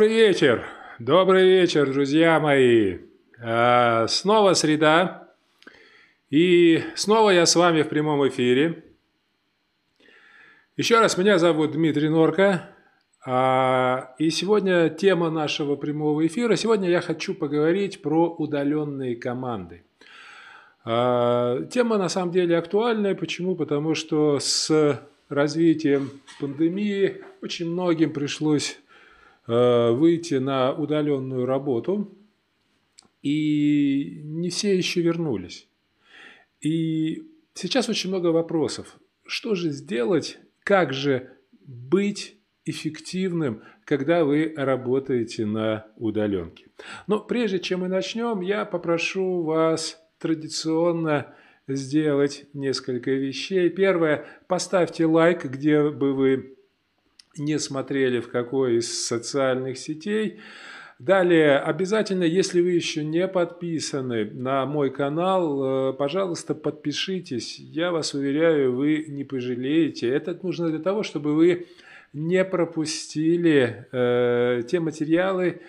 Добрый вечер, добрый вечер, друзья мои. А, снова среда, и снова я с вами в прямом эфире. Еще раз, меня зовут Дмитрий Норка, а, и сегодня тема нашего прямого эфира. Сегодня я хочу поговорить про удаленные команды. А, тема на самом деле актуальная. Почему? Потому что с развитием пандемии очень многим пришлось выйти на удаленную работу, и не все еще вернулись. И сейчас очень много вопросов. Что же сделать, как же быть эффективным, когда вы работаете на удаленке. Но прежде чем мы начнем, я попрошу вас традиционно сделать несколько вещей. Первое, поставьте лайк, где бы вы не смотрели в какой из социальных сетей. Далее, обязательно, если вы еще не подписаны на мой канал, э, пожалуйста, подпишитесь. Я вас уверяю, вы не пожалеете. Это нужно для того, чтобы вы не пропустили э, те материалы,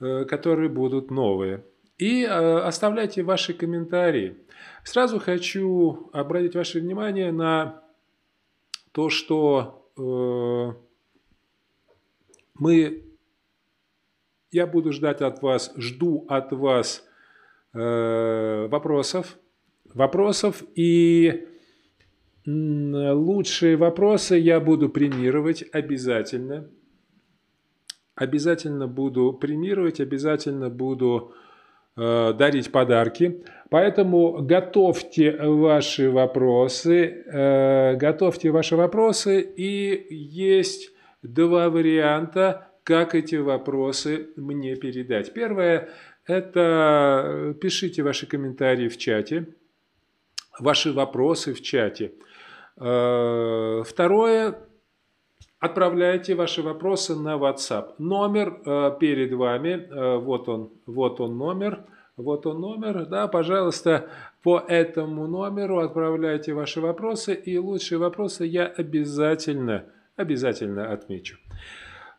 э, которые будут новые. И э, оставляйте ваши комментарии. Сразу хочу обратить ваше внимание на то, что э, мы, я буду ждать от вас, жду от вас э, вопросов, вопросов и лучшие вопросы я буду премировать обязательно. Обязательно буду премировать, обязательно буду э, дарить подарки. Поэтому готовьте ваши вопросы, э, готовьте ваши вопросы и есть два варианта, как эти вопросы мне передать. Первое – это э, пишите ваши комментарии в чате, ваши вопросы в чате. Э, второе – отправляйте ваши вопросы на WhatsApp. Номер э, перед вами, вот он, вот он номер, вот он номер, да, пожалуйста, по этому номеру отправляйте ваши вопросы, и лучшие вопросы я обязательно обязательно отмечу.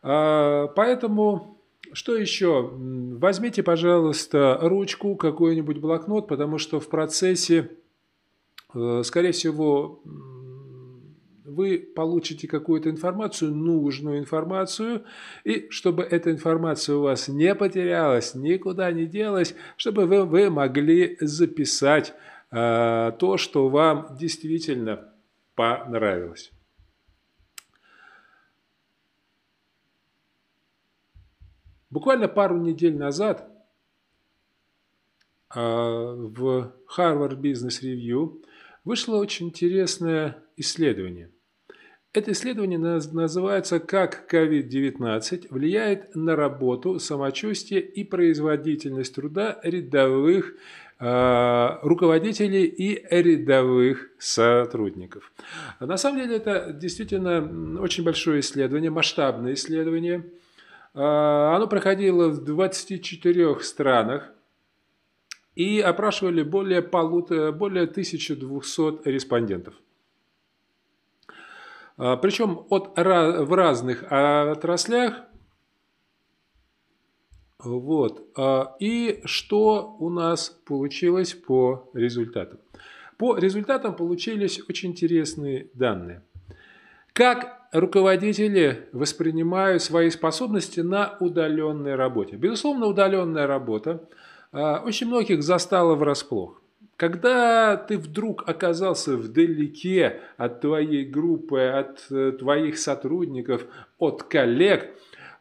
А, поэтому, что еще? Возьмите, пожалуйста, ручку, какой-нибудь блокнот, потому что в процессе, э, скорее всего, вы получите какую-то информацию, нужную информацию, и чтобы эта информация у вас не потерялась, никуда не делась, чтобы вы, вы могли записать э, то, что вам действительно понравилось. Буквально пару недель назад а, в Harvard Business Review вышло очень интересное исследование. Это исследование называется «Как COVID-19 влияет на работу, самочувствие и производительность труда рядовых э, руководителей и рядовых сотрудников». На самом деле это действительно очень большое исследование, масштабное исследование – а, оно проходило в 24 странах и опрашивали более, полутора, более 1200 респондентов. А, Причем от, в разных отраслях. Вот. А, и что у нас получилось по результатам? По результатам получились очень интересные данные. Как руководители воспринимают свои способности на удаленной работе. Безусловно, удаленная работа а, очень многих застала врасплох. Когда ты вдруг оказался вдалеке от твоей группы, от э, твоих сотрудников, от коллег,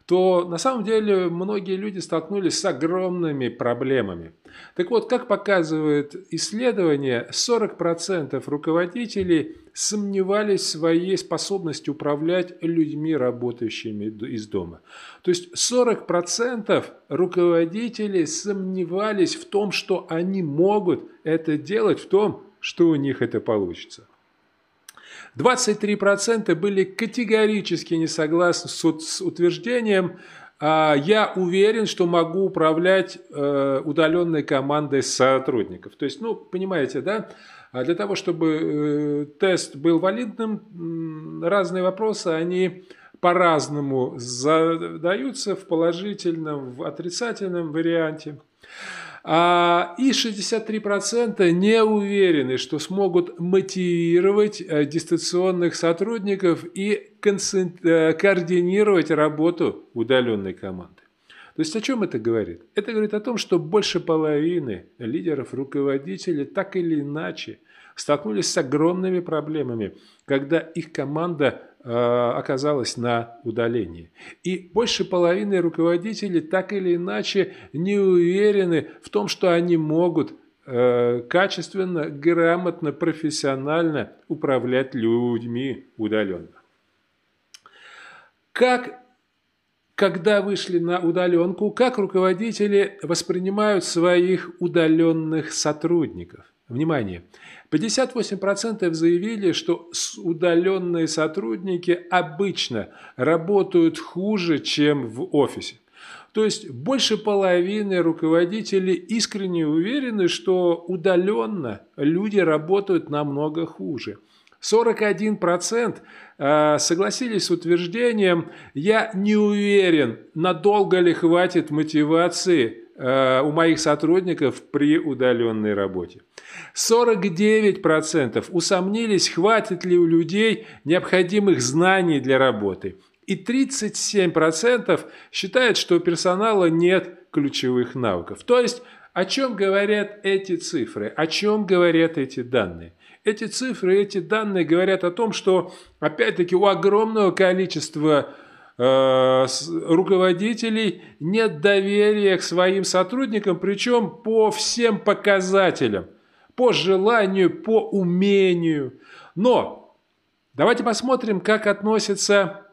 то на самом деле многие люди столкнулись с огромными проблемами. Так вот, как показывает исследование, 40% руководителей сомневались в своей способности управлять людьми, работающими из дома. То есть 40% руководителей сомневались в том, что они могут это делать, в том, что у них это получится. 23% были категорически не согласны с утверждением «А, «я уверен, что могу управлять э, удаленной командой сотрудников». То есть, ну, понимаете, да, а для того, чтобы э, тест был валидным, разные вопросы, они по-разному задаются в положительном, в отрицательном варианте. А, и 63% не уверены, что смогут мотивировать э, дистанционных сотрудников и э, координировать работу удаленной команды. То есть о чем это говорит? Это говорит о том, что больше половины лидеров, руководителей так или иначе столкнулись с огромными проблемами, когда их команда оказалась на удалении. И больше половины руководителей так или иначе не уверены в том, что они могут э, качественно, грамотно, профессионально управлять людьми удаленно. Как когда вышли на удаленку, как руководители воспринимают своих удаленных сотрудников. Внимание! 58% заявили, что удаленные сотрудники обычно работают хуже, чем в офисе. То есть больше половины руководителей искренне уверены, что удаленно люди работают намного хуже. 41% э, согласились с утверждением «я не уверен, надолго ли хватит мотивации у моих сотрудников при удаленной работе». 49% усомнились, хватит ли у людей необходимых знаний для работы. И 37% считают, что у персонала нет ключевых навыков. То есть, о чем говорят эти цифры, о чем говорят эти данные? Эти цифры, эти данные говорят о том, что, опять-таки, у огромного количества э, руководителей нет доверия к своим сотрудникам, причем по всем показателям, по желанию, по умению. Но давайте посмотрим, как относятся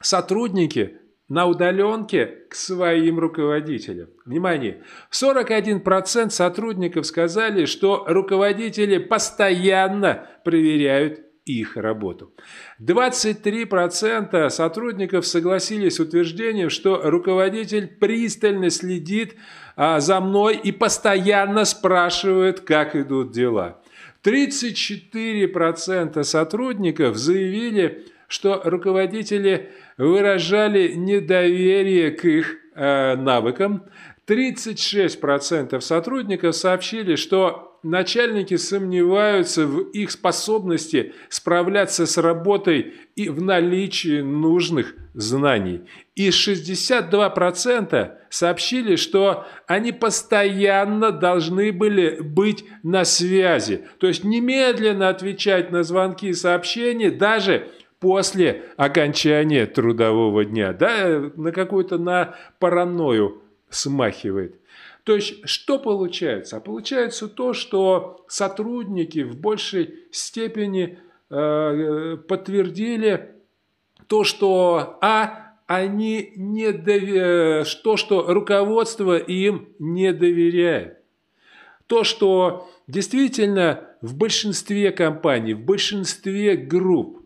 сотрудники на удаленке к своим руководителям. Внимание! 41% сотрудников сказали, что руководители постоянно проверяют их работу. 23% сотрудников согласились с утверждением, что руководитель пристально следит а, за мной и постоянно спрашивает, как идут дела. 34% сотрудников заявили, что руководители выражали недоверие к их э, навыкам. 36% сотрудников сообщили, что начальники сомневаются в их способности справляться с работой и в наличии нужных знаний. И 62% сообщили, что они постоянно должны были быть на связи. То есть немедленно отвечать на звонки и сообщения, даже после окончания трудового дня. Да, на какую-то на паранойю смахивает. То есть, что получается? А получается то, что сотрудники в большей степени э, подтвердили то, что а они не доверяют, то, что руководство им не доверяет. То, что действительно в большинстве компаний, в большинстве групп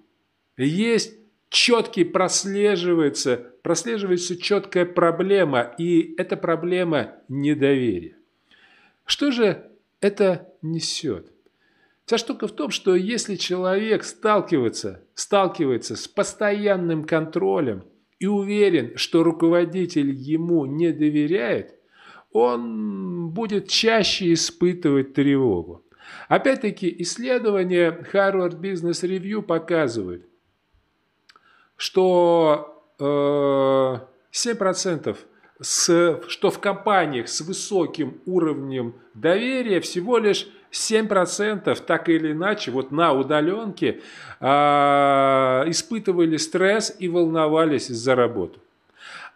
есть четкий прослеживается, прослеживается четкая проблема, и эта проблема недоверия. Что же это несет? Вся штука в том, что если человек сталкивается, сталкивается с постоянным контролем и уверен, что руководитель ему не доверяет, он будет чаще испытывать тревогу. Опять-таки, исследования Harvard Business Review показывают, что 7% с, что в компаниях с высоким уровнем доверия всего лишь 7% так или иначе вот на удаленке э, испытывали стресс и волновались за работу.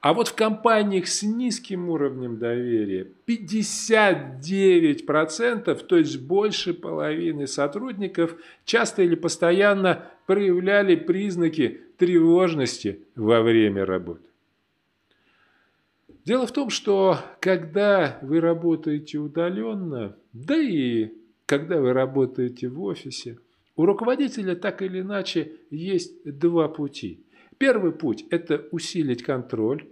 А вот в компаниях с низким уровнем доверия 59%, то есть больше половины сотрудников, часто или постоянно проявляли признаки тревожности во время работы. Дело в том, что когда вы работаете удаленно, да и когда вы работаете в офисе, у руководителя так или иначе есть два пути. Первый путь – это усилить контроль,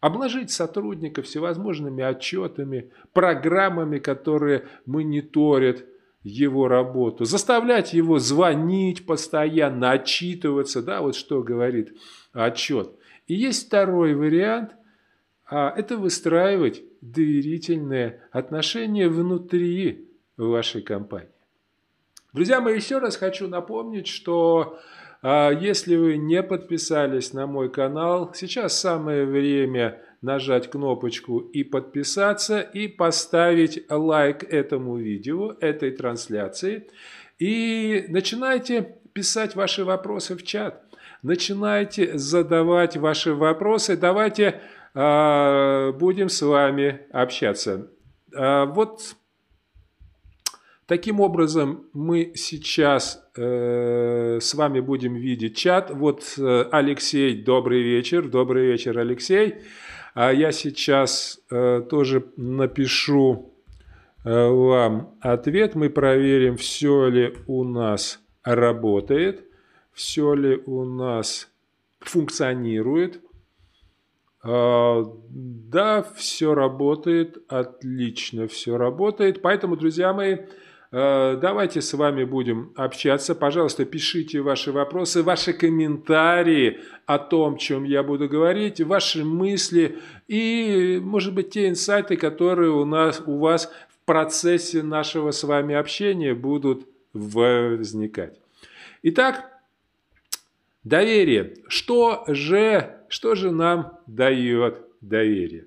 обложить сотрудников всевозможными отчетами, программами, которые мониторят его работу, заставлять его звонить постоянно, отчитываться, да, вот что говорит отчет. И есть второй вариант, а это выстраивать доверительные отношения внутри вашей компании. Друзья мои, еще раз хочу напомнить, что а, если вы не подписались на мой канал, сейчас самое время нажать кнопочку и подписаться, и поставить лайк этому видео, этой трансляции. И начинайте писать ваши вопросы в чат. Начинайте задавать ваши вопросы. Давайте э, будем с вами общаться. Э, вот таким образом мы сейчас э, с вами будем видеть чат. Вот э, Алексей, добрый вечер. Добрый вечер, Алексей. А я сейчас э, тоже напишу э, вам ответ. Мы проверим, все ли у нас работает, все ли у нас функционирует. Э, да, все работает, отлично все работает. Поэтому, друзья мои, давайте с вами будем общаться. Пожалуйста, пишите ваши вопросы, ваши комментарии о том, чем я буду говорить, ваши мысли и, может быть, те инсайты, которые у, нас, у вас в процессе нашего с вами общения будут возникать. Итак, доверие. Что же, что же нам дает доверие?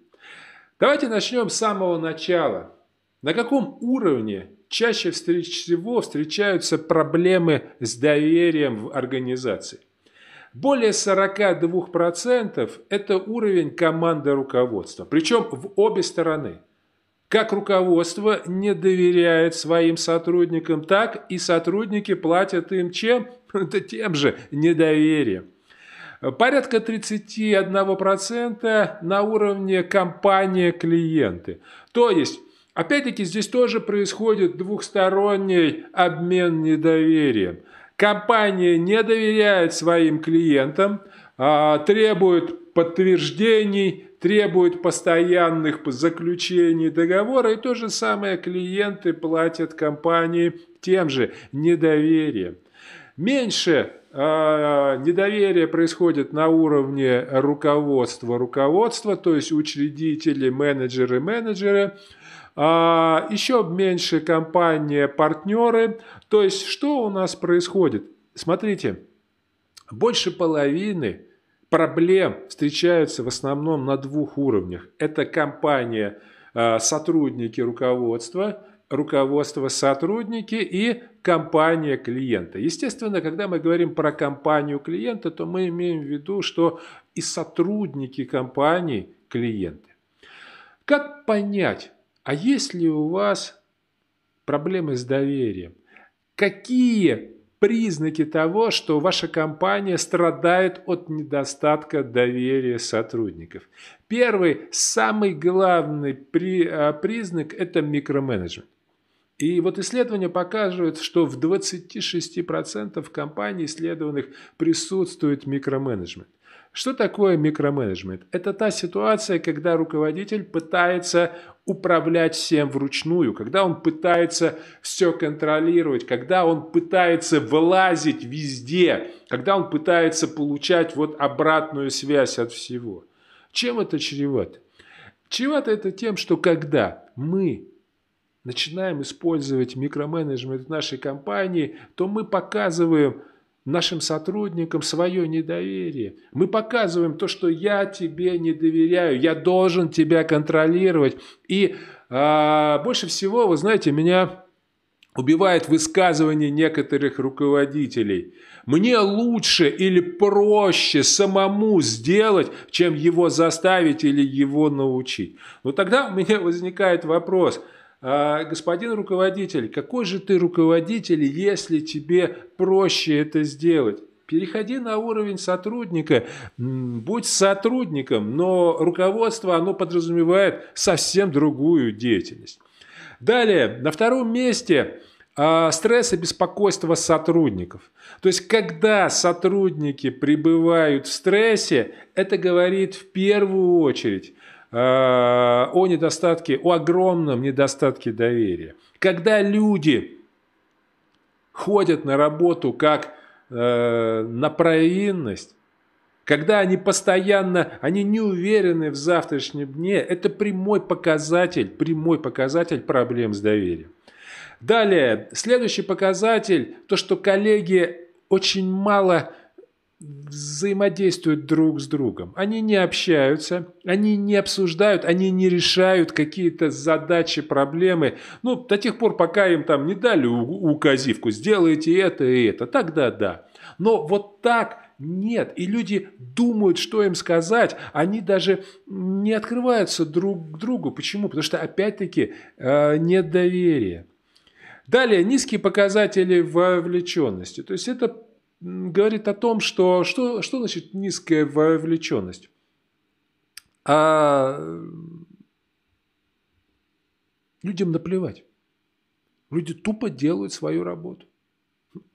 Давайте начнем с самого начала. На каком уровне чаще всего встречаются проблемы с доверием в организации. Более 42% это уровень команды руководства, причем в обе стороны. Как руководство не доверяет своим сотрудникам, так и сотрудники платят им чем? Это тем же недоверием. Порядка 31% на уровне компания-клиенты. То есть Опять-таки здесь тоже происходит двухсторонний обмен недоверием. Компания не доверяет своим клиентам, а, требует подтверждений, требует постоянных заключений договора, и то же самое клиенты платят компании тем же недоверием. Меньше э, недоверие происходит на уровне руководства руководства, то есть учредители, менеджеры, менеджеры. А, еще меньше компания, партнеры. То есть, что у нас происходит? Смотрите, больше половины проблем встречаются в основном на двух уровнях. Это компания, а, сотрудники руководства, руководство сотрудники и компания клиента. Естественно, когда мы говорим про компанию клиента, то мы имеем в виду, что и сотрудники компании клиенты. Как понять, а есть ли у вас проблемы с доверием? Какие признаки того, что ваша компания страдает от недостатка доверия сотрудников? Первый, самый главный при, а, признак – это микроменеджмент. И вот исследования показывают, что в 26% компаний исследованных присутствует микроменеджмент. Что такое микроменеджмент? Это та ситуация, когда руководитель пытается управлять всем вручную, когда он пытается все контролировать, когда он пытается вылазить везде, когда он пытается получать вот обратную связь от всего. Чем это чревато? Чревато это тем, что когда мы начинаем использовать микроменеджмент в нашей компании, то мы показываем нашим сотрудникам свое недоверие. Мы показываем то, что я тебе не доверяю, я должен тебя контролировать. И а, больше всего, вы знаете, меня убивает высказывание некоторых руководителей. Мне лучше или проще самому сделать, чем его заставить или его научить. Но тогда у меня возникает вопрос – господин руководитель, какой же ты руководитель, если тебе проще это сделать? Переходи на уровень сотрудника, будь сотрудником, но руководство, оно подразумевает совсем другую деятельность. Далее, на втором месте а, стресс и беспокойство сотрудников. То есть, когда сотрудники пребывают в стрессе, это говорит в первую очередь о недостатке, о огромном недостатке доверия. Когда люди ходят на работу как э, на провинность, когда они постоянно, они не уверены в завтрашнем дне, это прямой показатель, прямой показатель проблем с доверием. Далее, следующий показатель, то, что коллеги очень мало взаимодействуют друг с другом. Они не общаются, они не обсуждают, они не решают какие-то задачи, проблемы. Ну, до тех пор, пока им там не дали указивку, сделайте это и это, тогда да. Но вот так нет. И люди думают, что им сказать. Они даже не открываются друг к другу. Почему? Потому что, опять-таки, э, нет доверия. Далее, низкие показатели вовлеченности. То есть это говорит о том, что что, что значит низкая вовлеченность? А людям наплевать. Люди тупо делают свою работу.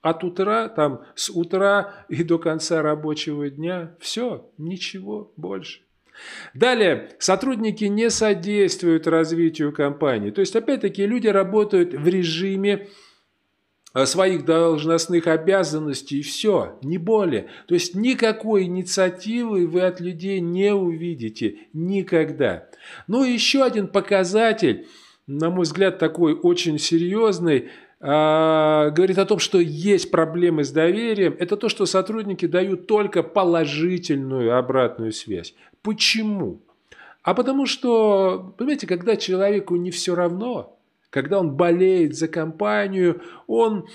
От утра, там, с утра и до конца рабочего дня, все, ничего больше. Далее, сотрудники не содействуют развитию компании. То есть, опять-таки, люди работают в режиме Э, своих должностных обязанностей и все, не более. То есть никакой инициативы вы от людей не увидите никогда. Ну и еще один показатель, на мой взгляд, такой очень серьезный, а, говорит о том, что есть проблемы с доверием, это то, что сотрудники дают только положительную обратную связь. Почему? А потому что, понимаете, когда человеку не все равно, когда он болеет за компанию, он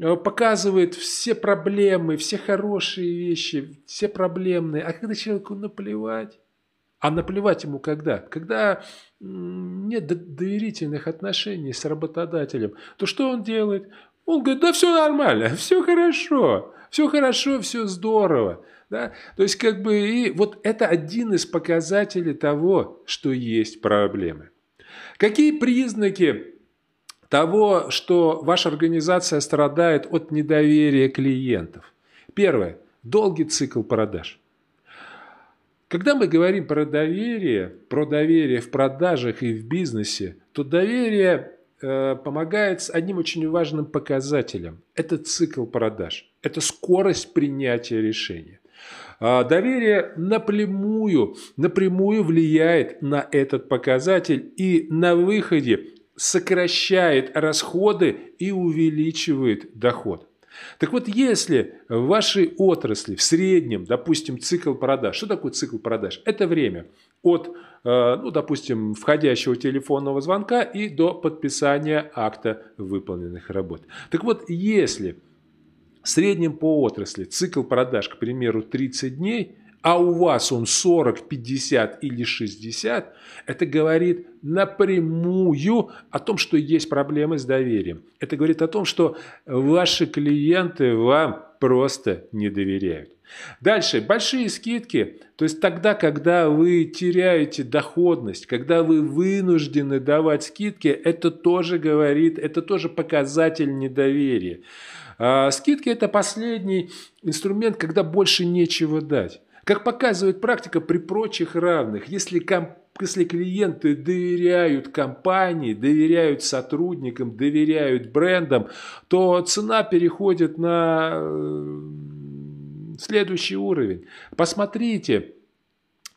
э, показывает все проблемы, все хорошие вещи, все проблемные. А когда человеку наплевать, а наплевать ему когда? Когда нет доверительных отношений с работодателем, то что он делает? Он говорит, да все нормально, все хорошо, все хорошо, все здорово. Да? То есть как бы и вот это один из показателей того, что есть проблемы. Какие признаки того, что ваша организация страдает от недоверия клиентов. Первое. Долгий цикл продаж. Когда мы говорим про доверие, про доверие в продажах и в бизнесе, то доверие э, помогает с одним очень важным показателем. Это цикл продаж. Это скорость принятия решения. А доверие напрямую, напрямую влияет на этот показатель и на выходе сокращает расходы и увеличивает доход. Так вот, если в вашей отрасли в среднем, допустим, цикл продаж, что такое цикл продаж? Это время от, э, ну, допустим, входящего телефонного звонка и до подписания акта выполненных работ. Так вот, если в среднем по отрасли цикл продаж, к примеру, 30 дней, а у вас он 40, 50 или 60, это говорит напрямую о том, что есть проблемы с доверием. Это говорит о том, что ваши клиенты вам просто не доверяют. Дальше, большие скидки, то есть тогда, когда вы теряете доходность, когда вы вынуждены давать скидки, это тоже говорит, это тоже показатель недоверия. А скидки это последний инструмент, когда больше нечего дать. Как показывает практика при прочих равных, если, комп если клиенты доверяют компании, доверяют сотрудникам, доверяют брендам, то цена переходит на э, следующий уровень. Посмотрите,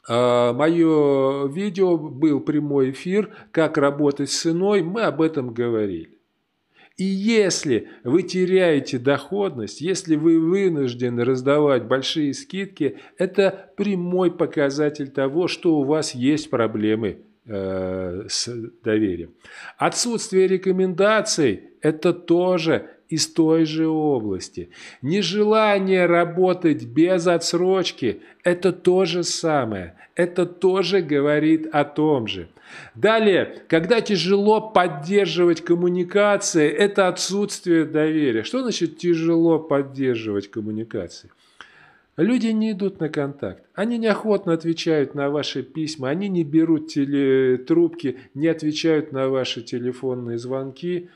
э, Мое видео был прямой эфир, как работать с ценой, мы об этом говорили. И если вы теряете доходность, если вы вынуждены раздавать большие скидки, это прямой показатель того, что у вас есть проблемы э, с доверием. Отсутствие рекомендаций – это тоже из той же области. Нежелание работать без отсрочки – это то же самое. Это тоже говорит о том же. Далее, когда тяжело поддерживать коммуникации, это отсутствие доверия. Что значит тяжело поддерживать коммуникации? Люди не идут на контакт. Они неохотно отвечают на ваши письма, они не берут теле... трубки, не отвечают на ваши телефонные звонки.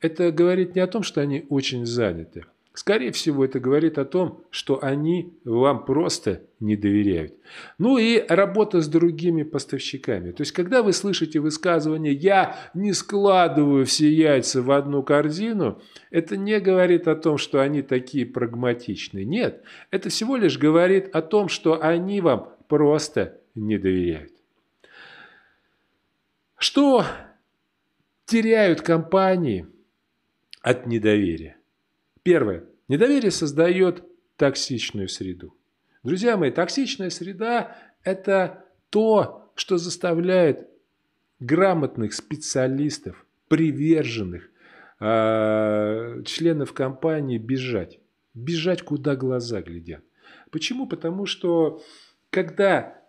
Это говорит не о том, что они очень заняты. Скорее всего, это говорит о том, что они вам просто не доверяют. Ну и работа с другими поставщиками. То есть, когда вы слышите высказывание «я не складываю все яйца в одну корзину», это не говорит о том, что они такие прагматичные. Нет, это всего лишь говорит о том, что они вам просто не доверяют. Что теряют компании от недоверия? Первое. Недоверие создает токсичную среду. Друзья мои, токсичная среда – это то, что заставляет грамотных специалистов, приверженных, э, членов компании бежать. Бежать, куда глаза глядят. Почему? Потому что когда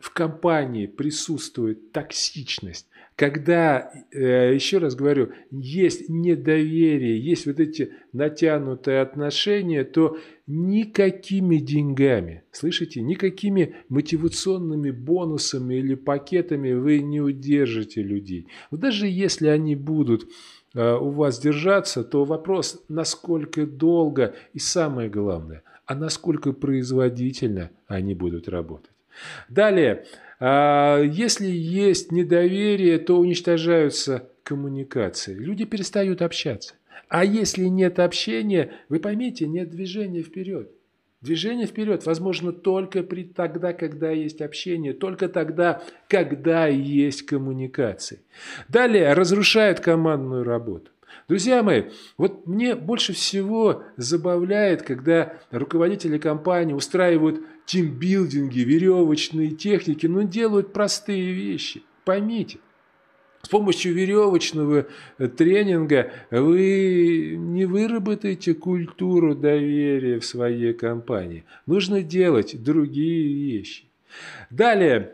в компании присутствует токсичность, когда, э, еще раз говорю, есть недоверие, есть вот эти натянутые отношения, то никакими деньгами, слышите, никакими мотивационными бонусами или пакетами вы не удержите людей. Даже если они будут э, у вас держаться, то вопрос, насколько долго и самое главное, а насколько производительно они будут работать. Далее, а, если есть недоверие, то уничтожаются коммуникации. Люди перестают общаться. А если нет общения, вы поймите, нет движения вперед. Движение вперед возможно только при, тогда, когда есть общение, только тогда, когда есть коммуникации. Далее разрушает командную работу. Друзья мои, вот мне больше всего забавляет, когда руководители компании устраивают тимбилдинги, веревочные техники, но делают простые вещи. Поймите, с помощью веревочного э, тренинга вы не выработаете культуру доверия в своей компании. Нужно делать другие вещи. Далее,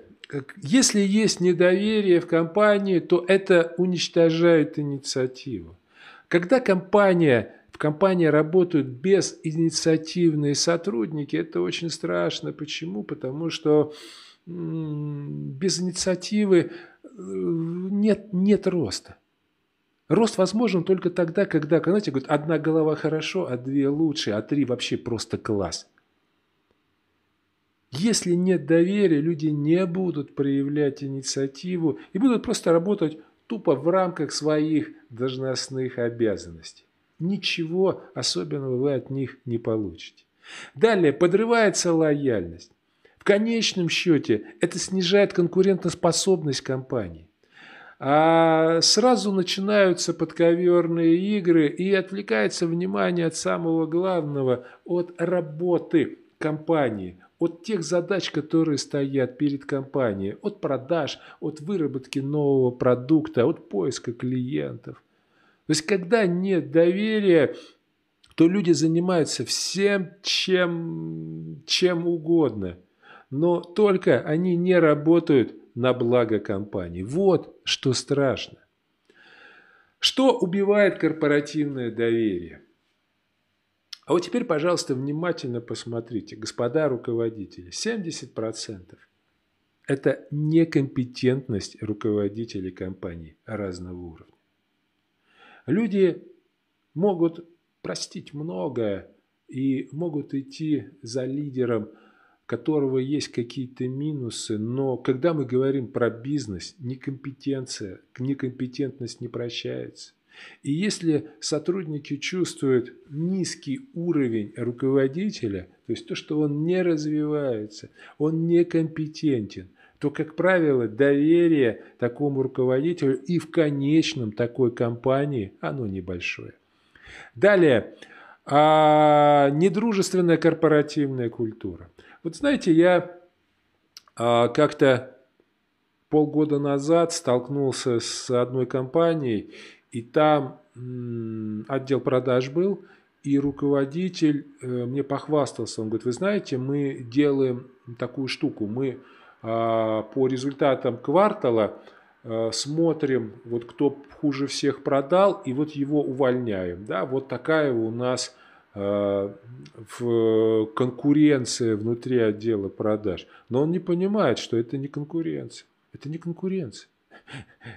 если есть недоверие в компании, то это уничтожает инициативу. Когда компания, в компании работают без инициативные сотрудники, это очень страшно. Почему? Потому что без инициативы э, нет, нет роста. Рост возможен только тогда, когда, знаете, говорят, одна голова хорошо, а две лучше, а три вообще просто класс. Если нет доверия, люди не будут проявлять инициативу и будут просто работать тупо в рамках своих должностных обязанностей. Ничего особенного вы от них не получите. Далее подрывается лояльность. В конечном счете это снижает конкурентоспособность компании. А сразу начинаются подковерные игры и отвлекается внимание от самого главного, от работы компании, от тех задач, которые стоят перед компанией, от продаж, от выработки нового продукта, от поиска клиентов. То есть, когда нет доверия, то люди занимаются всем, чем, чем угодно, но только они не работают на благо компании. Вот что страшно. Что убивает корпоративное доверие? А вот теперь, пожалуйста, внимательно посмотрите, господа руководители, 70% это некомпетентность руководителей компаний разного уровня. Люди могут простить многое и могут идти за лидером, которого есть какие-то минусы, но когда мы говорим про бизнес, некомпетенция, некомпетентность не прощается. И если сотрудники чувствуют низкий уровень руководителя, то есть то, что он не развивается, он некомпетентен, то, как правило, доверие такому руководителю и в конечном такой компании, оно небольшое. Далее, а, недружественная корпоративная культура. Вот знаете, я а, как-то полгода назад столкнулся с одной компанией, и там отдел продаж был, и руководитель э, мне похвастался. Он говорит, вы знаете, мы делаем такую штуку. Мы а, по результатам квартала э, смотрим, вот кто хуже всех продал, и вот его увольняем. Да? Вот такая у нас э, в конкуренция внутри отдела продаж. Но он не понимает, что это не конкуренция. Это не конкуренция.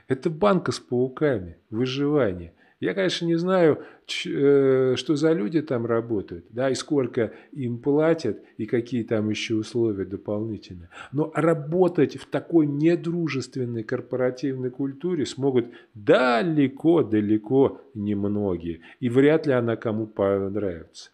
Это банка с пауками, выживание. Я, конечно, не знаю, э, что за люди там работают, да, и сколько им платят, и какие там еще условия дополнительные. Но работать в такой недружественной корпоративной культуре смогут далеко-далеко немногие. И вряд ли она кому понравится.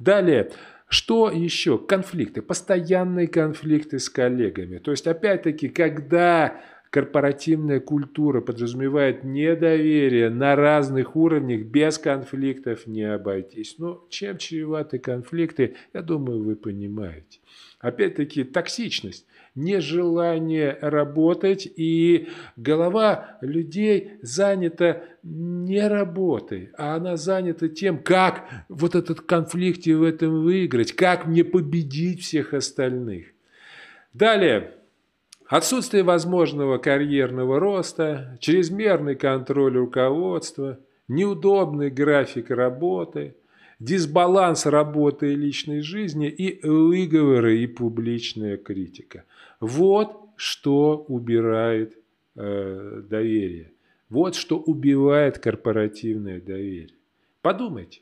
Далее. Что еще? Конфликты, постоянные конфликты с коллегами. То есть, опять-таки, когда корпоративная культура подразумевает недоверие на разных уровнях, без конфликтов не обойтись. Но чем чреваты конфликты, я думаю, вы понимаете. Опять-таки, токсичность нежелание работать, и голова людей занята не работой, а она занята тем, как вот этот конфликт в этом выиграть, как мне победить всех остальных. Далее. Отсутствие возможного карьерного роста, чрезмерный контроль руководства, неудобный график работы, дисбаланс работы и личной жизни и выговоры и публичная критика – вот что убирает э, доверие. Вот что убивает корпоративное доверие. Подумайте.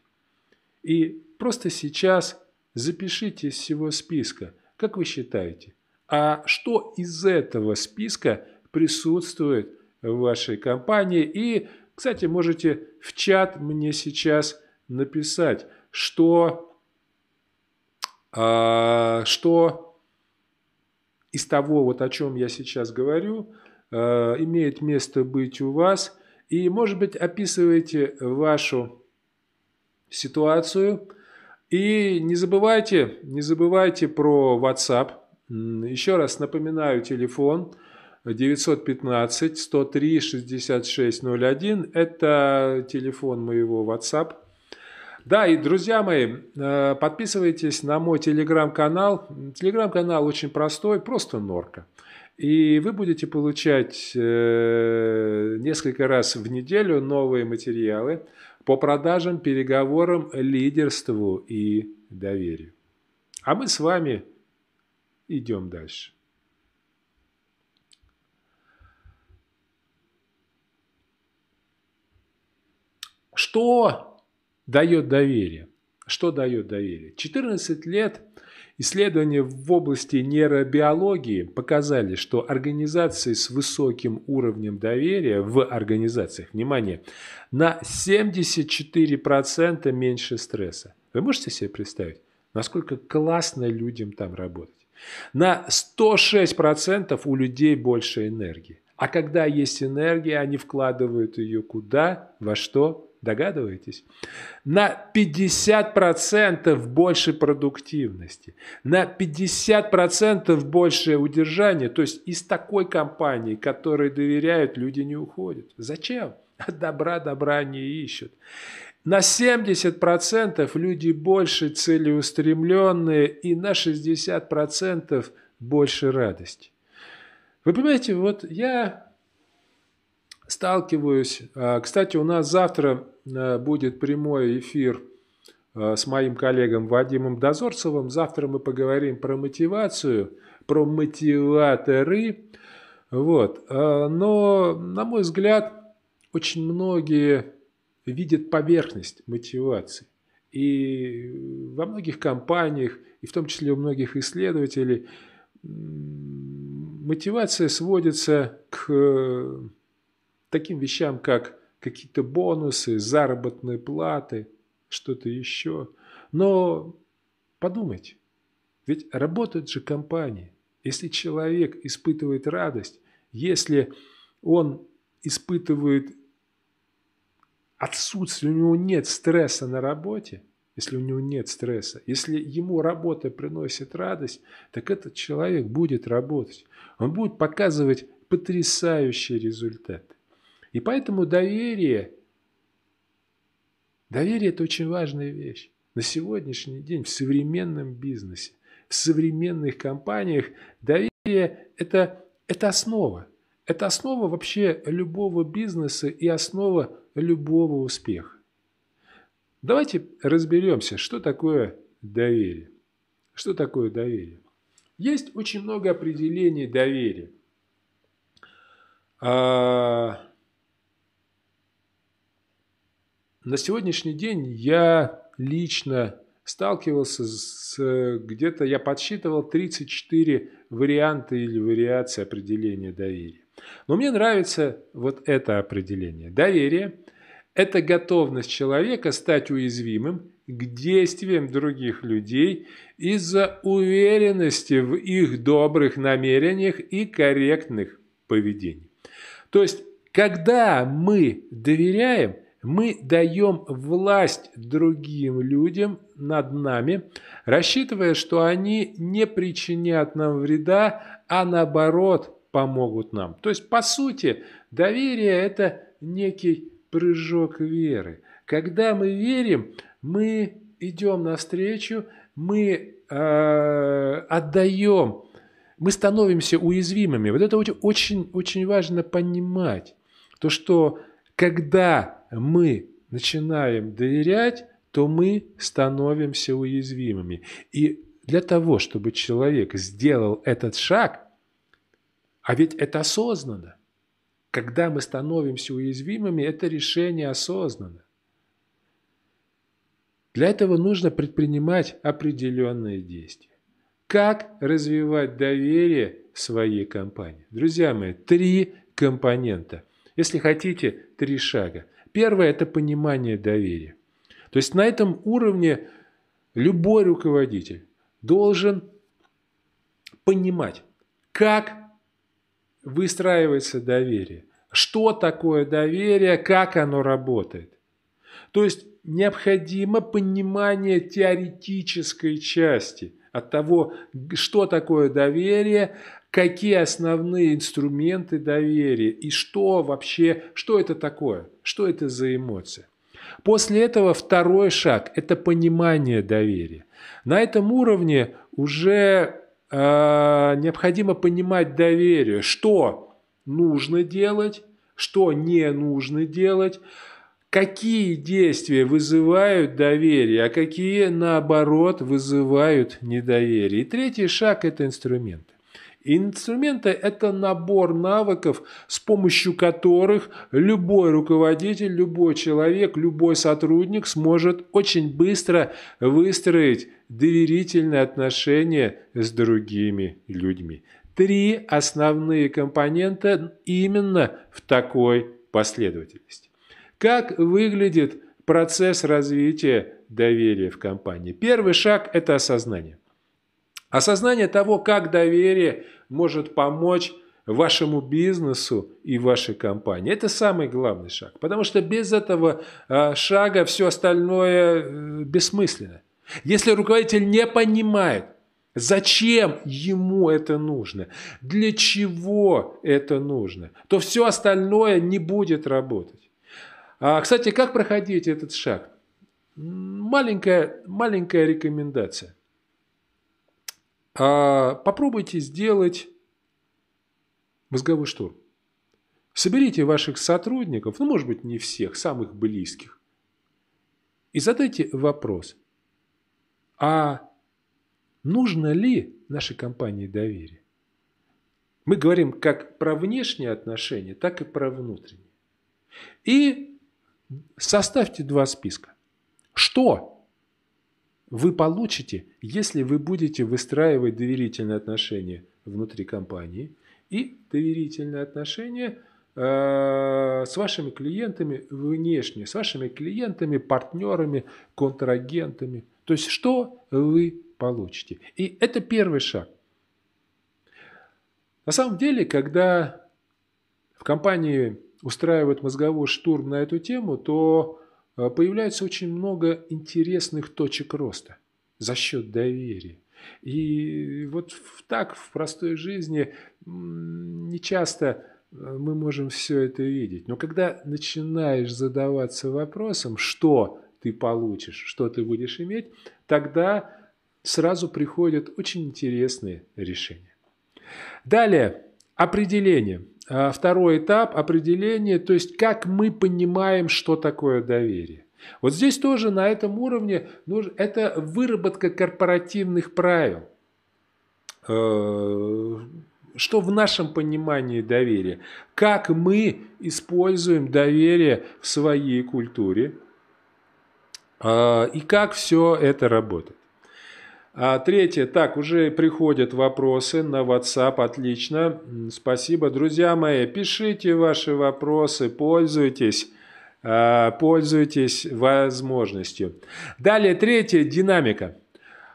И просто сейчас запишите из всего списка. Как вы считаете, а что из этого списка присутствует в вашей компании? И, кстати, можете в чат мне сейчас написать, что, а, что из того, вот о чем я сейчас говорю, э, имеет место быть у вас. И, может быть, описывайте вашу ситуацию. И не забывайте, не забывайте про WhatsApp. Еще раз напоминаю телефон 915 103 6601. Это телефон моего WhatsApp. Да, и, друзья мои, э, подписывайтесь на мой телеграм-канал. Телеграм-канал очень простой, просто норка. И вы будете получать э, несколько раз в неделю новые материалы по продажам, переговорам, лидерству и доверию. А мы с вами идем дальше. Что дает доверие. Что дает доверие? 14 лет исследования в области нейробиологии показали, что организации с высоким уровнем доверия в организациях, внимание, на 74% меньше стресса. Вы можете себе представить, насколько классно людям там работать? На 106% у людей больше энергии. А когда есть энергия, они вкладывают ее куда? Во что? Догадываетесь? На 50% больше продуктивности, на 50% больше удержания. То есть из такой компании, которой доверяют, люди не уходят. Зачем? Добра добра не ищут. На 70% люди больше целеустремленные и на 60% больше радости. Вы понимаете, вот я сталкиваюсь. А, кстати, у нас завтра а, будет прямой эфир а, с моим коллегом Вадимом Дозорцевым. Завтра мы поговорим про мотивацию, про мотиваторы. Вот. Но, на мой взгляд, очень многие видят поверхность мотивации. И во многих компаниях, и в том числе у многих исследователей, мотивация сводится к таким вещам, как какие-то бонусы, заработные платы, что-то еще. Но подумайте, ведь работают же компании. Если человек испытывает радость, если он испытывает отсутствие, у него нет стресса на работе, если у него нет стресса, если ему работа приносит радость, так этот человек будет работать. Он будет показывать потрясающие результаты. И поэтому доверие, доверие – это очень важная вещь. На сегодняшний день в современном бизнесе, в современных компаниях доверие – это, это основа. Это основа вообще любого бизнеса и основа любого успеха. Давайте разберемся, что такое доверие. Что такое доверие? Есть очень много определений доверия. А, на сегодняшний день я лично сталкивался с где-то, я подсчитывал 34 варианта или вариации определения доверия. Но мне нравится вот это определение. Доверие – это готовность человека стать уязвимым к действиям других людей из-за уверенности в их добрых намерениях и корректных поведений. То есть, когда мы доверяем, мы даем власть другим людям над нами, рассчитывая, что они не причинят нам вреда, а наоборот помогут нам. То есть, по сути, доверие – это некий прыжок веры. Когда мы верим, мы идем навстречу, мы э, отдаем, мы становимся уязвимыми. Вот это очень, очень важно понимать. То, что когда мы начинаем доверять, то мы становимся уязвимыми. И для того, чтобы человек сделал этот шаг, а ведь это осознанно, когда мы становимся уязвимыми, это решение осознанно. Для этого нужно предпринимать определенные действия. Как развивать доверие своей компании? Друзья мои, три компонента. Если хотите, три шага. Первое – это понимание доверия. То есть на этом уровне любой руководитель должен понимать, как выстраивается доверие, что такое доверие, как оно работает. То есть необходимо понимание теоретической части от того, что такое доверие, какие основные инструменты доверия и что вообще, что это такое, что это за эмоция. После этого второй шаг – это понимание доверия. На этом уровне уже э, необходимо понимать доверие, что нужно делать, что не нужно делать, какие действия вызывают доверие, а какие, наоборот, вызывают недоверие. И третий шаг – это инструменты. Инструменты – это набор навыков, с помощью которых любой руководитель, любой человек, любой сотрудник сможет очень быстро выстроить доверительные отношения с другими людьми. Три основные компонента именно в такой последовательности. Как выглядит процесс развития доверия в компании? Первый шаг – это осознание. Осознание того, как доверие может помочь вашему бизнесу и вашей компании. Это самый главный шаг. Потому что без этого а, шага все остальное э, бессмысленно. Если руководитель не понимает, зачем ему это нужно, для чего это нужно, то все остальное не будет работать. А, кстати, как проходить этот шаг? Маленькая, маленькая рекомендация. А, попробуйте сделать мозговой штурм. Соберите ваших сотрудников, ну, может быть, не всех, самых близких, и задайте вопрос, а нужно ли нашей компании доверие? Мы говорим как про внешние отношения, так и про внутренние. И Составьте два списка. Что вы получите, если вы будете выстраивать доверительные отношения внутри компании и доверительные отношения э, с вашими клиентами внешне, с вашими клиентами, партнерами, контрагентами. То есть, что вы получите. И это первый шаг. На самом деле, когда в компании устраивают мозговой штурм на эту тему, то э, появляется очень много интересных точек роста за счет доверия. И вот так в простой жизни не часто э, мы можем все это видеть. Но когда начинаешь задаваться вопросом, что ты получишь, что ты будешь иметь, тогда сразу приходят очень интересные решения. Далее, определение – а, второй этап определения, то есть как мы понимаем, что такое доверие. Вот здесь тоже на этом уровне это выработка корпоративных правил. Э, что в нашем понимании доверия? Как мы используем доверие в своей культуре? А, и как все это работает. А третье, так, уже приходят вопросы на WhatsApp, отлично, спасибо. Друзья мои, пишите ваши вопросы, пользуйтесь, а, пользуйтесь возможностью. Далее, третье, динамика.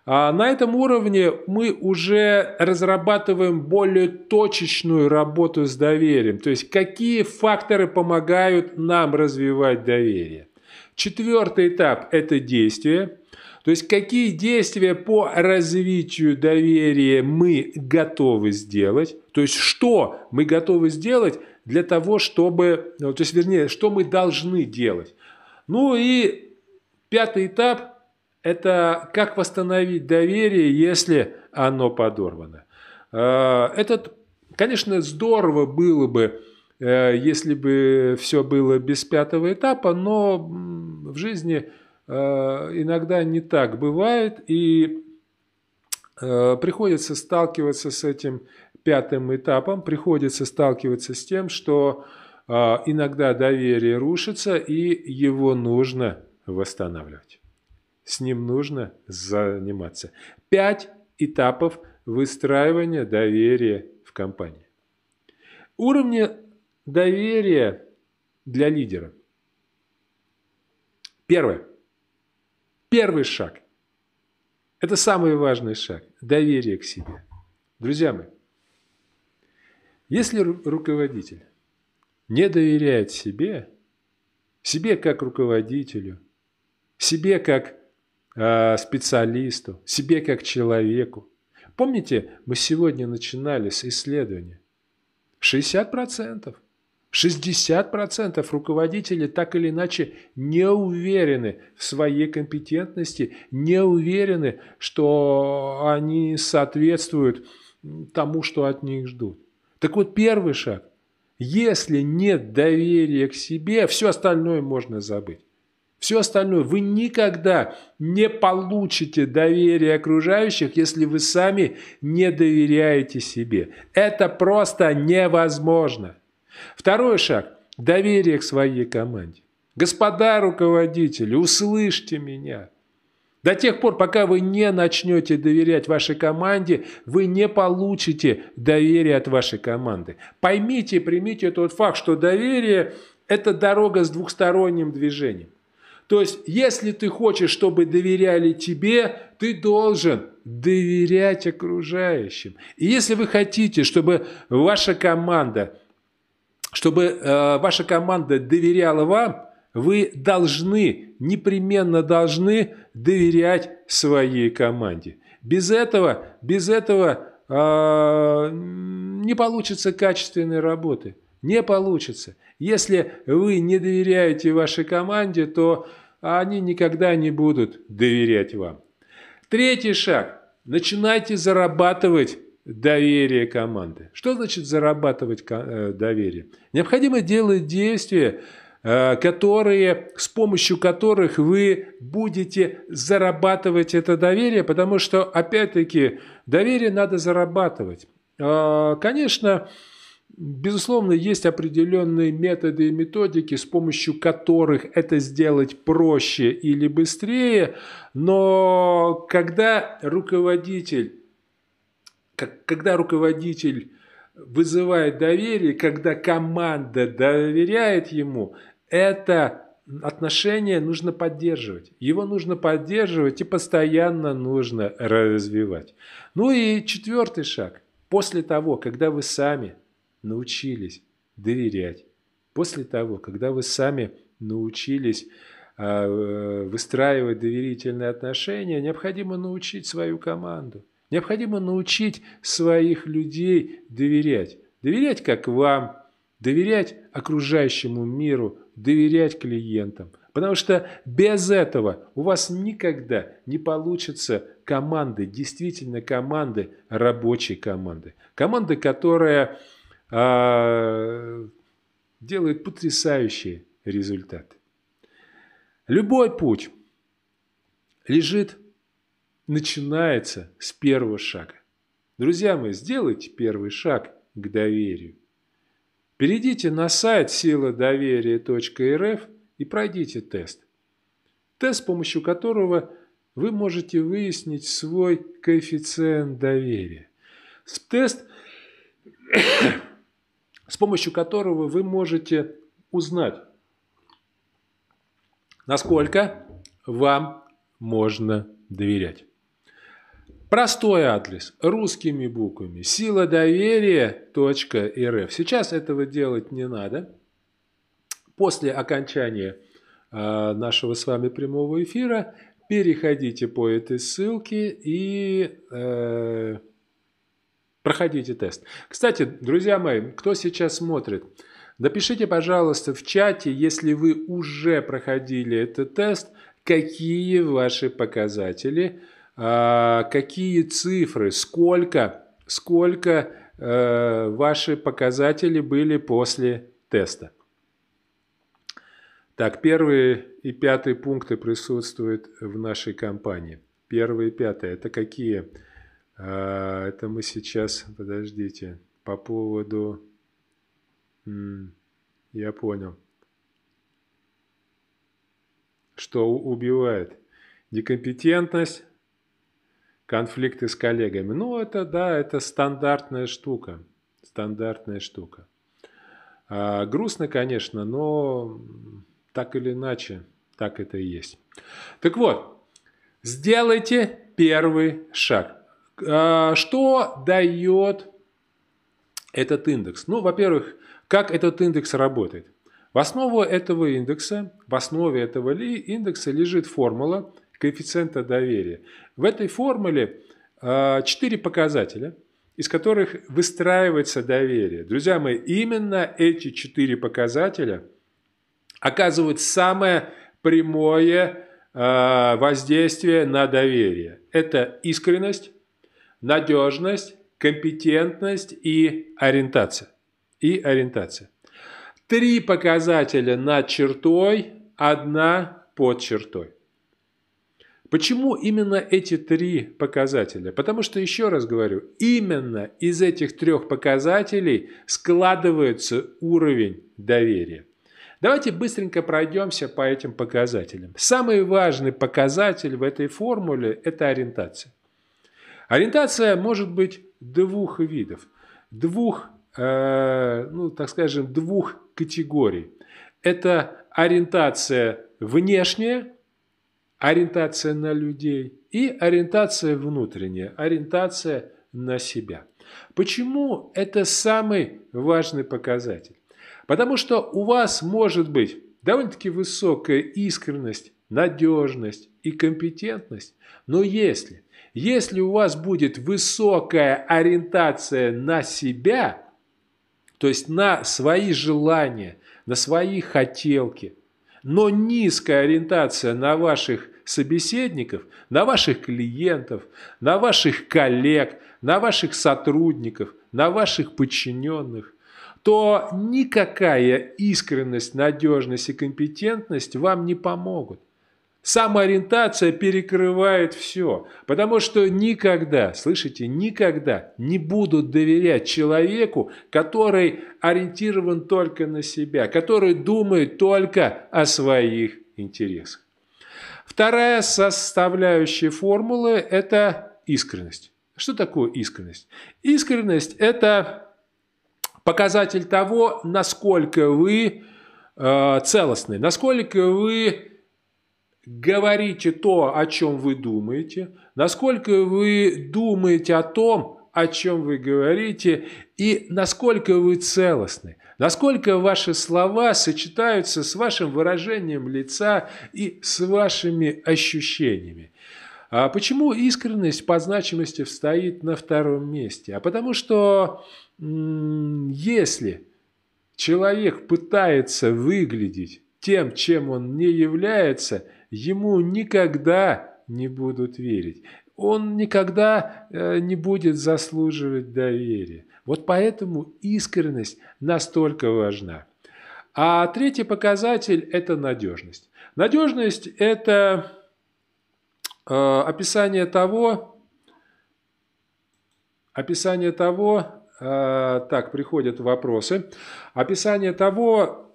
А на этом уровне мы уже разрабатываем более точечную работу с доверием. То есть, какие факторы помогают нам развивать доверие. Четвертый этап – это действие. То есть какие действия по развитию доверия мы готовы сделать, то есть что мы готовы сделать для того, чтобы, ну, то есть вернее, что мы должны делать. Ну и пятый этап – это как восстановить доверие, если оно подорвано. А, этот, конечно, здорово было бы, э, если бы все было без пятого этапа, но в жизни Э, иногда не так бывает, и э, приходится сталкиваться с этим пятым этапом, приходится сталкиваться с тем, что э, иногда доверие рушится, и его нужно восстанавливать. С ним нужно заниматься. Пять этапов выстраивания доверия в компании. Уровни доверия для лидера. Первое. Первый шаг. Это самый важный шаг. Доверие к себе. Друзья мои, если руководитель не доверяет себе, себе как руководителю, себе как э, специалисту, себе как человеку. Помните, мы сегодня начинали с исследования. 60% 60% руководителей так или иначе не уверены в своей компетентности, не уверены, что они соответствуют тому, что от них ждут. Так вот, первый шаг. Если нет доверия к себе, все остальное можно забыть. Все остальное. Вы никогда не получите доверие окружающих, если вы сами не доверяете себе. Это просто невозможно. Второй шаг – доверие к своей команде. Господа руководители, услышьте меня. До тех пор, пока вы не начнете доверять вашей команде, вы не получите доверие от вашей команды. Поймите и примите тот факт, что доверие – это дорога с двухсторонним движением. То есть, если ты хочешь, чтобы доверяли тебе, ты должен доверять окружающим. И если вы хотите, чтобы ваша команда чтобы э, ваша команда доверяла вам, вы должны, непременно должны доверять своей команде. Без этого, без этого э, не получится качественной работы. Не получится. Если вы не доверяете вашей команде, то они никогда не будут доверять вам. Третий шаг. Начинайте зарабатывать доверие команды. Что значит зарабатывать э, доверие? Необходимо делать действия, э, которые, с помощью которых вы будете зарабатывать это доверие, потому что, опять-таки, доверие надо зарабатывать. А, конечно, безусловно, есть определенные методы и методики, с помощью которых это сделать проще или быстрее, но когда руководитель как, когда руководитель вызывает доверие, когда команда доверяет ему, это отношение нужно поддерживать. Его нужно поддерживать и постоянно нужно развивать. Ну и четвертый шаг. После того, когда вы сами научились доверять, после того, когда вы сами научились а, выстраивать доверительные отношения, необходимо научить свою команду. Необходимо научить своих людей доверять. Доверять как вам, доверять окружающему миру, доверять клиентам. Потому что без этого у вас никогда не получится команды, действительно команды, рабочей команды. Команды, которая э, делает потрясающие результаты. Любой путь лежит начинается с первого шага. Друзья мои, сделайте первый шаг к доверию. Перейдите на сайт силадоверия.рф и пройдите тест. Тест, с помощью которого вы можете выяснить свой коэффициент доверия. Тест, с помощью которого вы можете узнать, насколько вам можно доверять. Простой адрес русскими буквами сила доверия.рф. Сейчас этого делать не надо. После окончания э, нашего с вами прямого эфира переходите по этой ссылке и э, проходите тест. Кстати, друзья мои, кто сейчас смотрит, напишите, пожалуйста, в чате, если вы уже проходили этот тест, какие ваши показатели – а, какие цифры, сколько, сколько э, ваши показатели были после теста. Так, первые и пятые пункты присутствуют в нашей компании. Первые и пятые, это какие? А, это мы сейчас, подождите, по поводу... Я понял. Что убивает? Некомпетентность, конфликты с коллегами. Ну, это да, это стандартная штука. Стандартная штука. А, грустно, конечно, но так или иначе, так это и есть. Так вот, сделайте первый шаг. А, что дает этот индекс? Ну, во-первых, как этот индекс работает? В основу этого индекса, в основе этого индекса лежит формула коэффициента доверия. В этой формуле а, четыре показателя, из которых выстраивается доверие. Друзья мои, именно эти четыре показателя оказывают самое прямое а, воздействие на доверие. Это искренность, надежность, компетентность и ориентация. И ориентация. Три показателя над чертой, одна под чертой. Почему именно эти три показателя? Потому что, еще раз говорю, именно из этих трех показателей складывается уровень доверия. Давайте быстренько пройдемся по этим показателям. Самый важный показатель в этой формуле – это ориентация. Ориентация может быть двух видов, двух, э, ну, так скажем, двух категорий. Это ориентация внешняя, ориентация на людей и ориентация внутренняя, ориентация на себя. Почему это самый важный показатель? Потому что у вас может быть довольно-таки высокая искренность, надежность и компетентность, но если, если у вас будет высокая ориентация на себя, то есть на свои желания, на свои хотелки, но низкая ориентация на ваших собеседников, на ваших клиентов, на ваших коллег, на ваших сотрудников, на ваших подчиненных, то никакая искренность, надежность и компетентность вам не помогут. Самоориентация перекрывает все, потому что никогда, слышите, никогда не будут доверять человеку, который ориентирован только на себя, который думает только о своих интересах. Вторая составляющая формулы – это искренность. Что такое искренность? Искренность – это показатель того, насколько вы э, целостны, насколько вы говорите то, о чем вы думаете, насколько вы думаете о том, о чем вы говорите, и насколько вы целостны, насколько ваши слова сочетаются с вашим выражением лица и с вашими ощущениями. А почему искренность по значимости стоит на втором месте? А потому что если человек пытается выглядеть тем, чем он не является – ему никогда не будут верить. Он никогда э, не будет заслуживать доверия. Вот поэтому искренность настолько важна. А третий показатель – это надежность. Надежность – это э, описание того, описание того, э, так, приходят вопросы, описание того,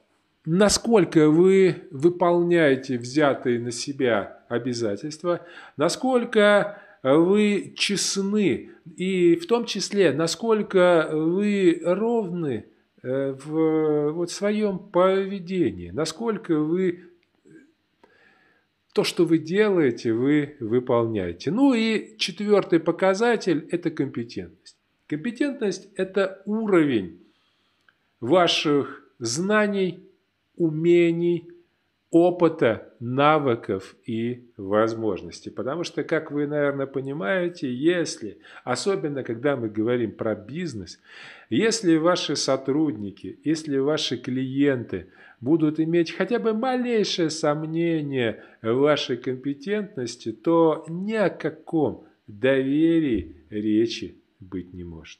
насколько вы выполняете взятые на себя обязательства, насколько вы честны, и в том числе, насколько вы ровны э, в вот, своем поведении, насколько вы то, что вы делаете, вы выполняете. Ну и четвертый показатель – это компетентность. Компетентность – это уровень ваших знаний, умений, опыта, навыков и возможностей. Потому что, как вы, наверное, понимаете, если, особенно когда мы говорим про бизнес, если ваши сотрудники, если ваши клиенты будут иметь хотя бы малейшее сомнение в вашей компетентности, то ни о каком доверии речи быть не может.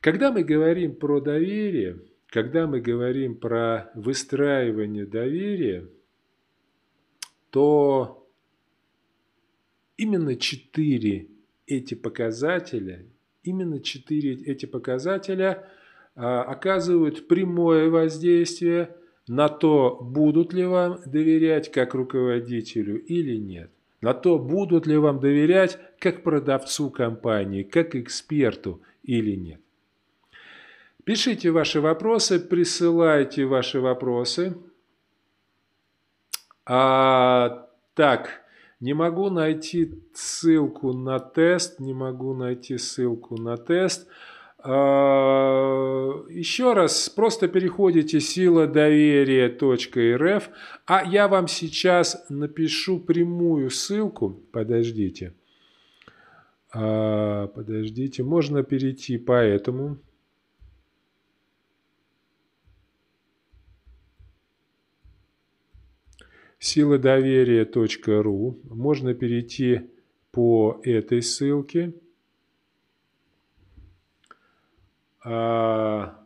Когда мы говорим про доверие, когда мы говорим про выстраивание доверия, то именно четыре эти показателя, именно четыре эти показателя а, оказывают прямое воздействие на то, будут ли вам доверять как руководителю или нет. На то, будут ли вам доверять как продавцу компании, как эксперту или нет. Пишите ваши вопросы, присылайте ваши вопросы. А, так, не могу найти ссылку на тест, не могу найти ссылку на тест. А, еще раз, просто переходите сила доверия.рф, а я вам сейчас напишу прямую ссылку. Подождите. А, подождите, можно перейти по этому. силадоверия.ру. Можно перейти по этой ссылке. А,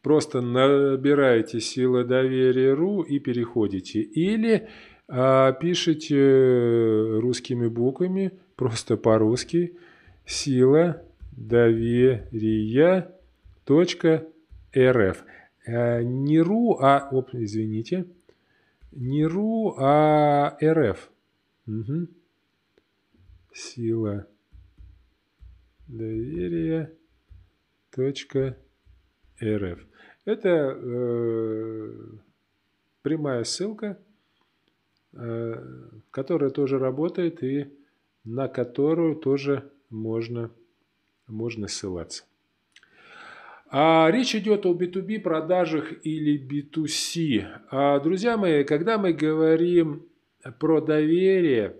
просто набираете сила доверия.ру и переходите. Или а, пишите русскими буквами, просто по-русски, сила доверия .рф. А, не ру, а, оп, извините, не РУ, а РФ. Угу. Сила доверия. Точка РФ. Это э, прямая ссылка, э, которая тоже работает и на которую тоже можно, можно ссылаться. А речь идет о B2B продажах или B2C. А, друзья мои, когда мы говорим про доверие,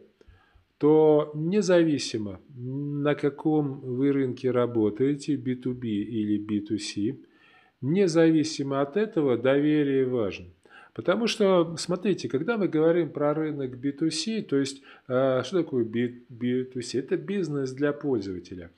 то независимо, на каком вы рынке работаете, B2B или B2C, независимо от этого доверие важно. Потому что, смотрите, когда мы говорим про рынок B2C, то есть, а, что такое B2C? Это бизнес для пользователя.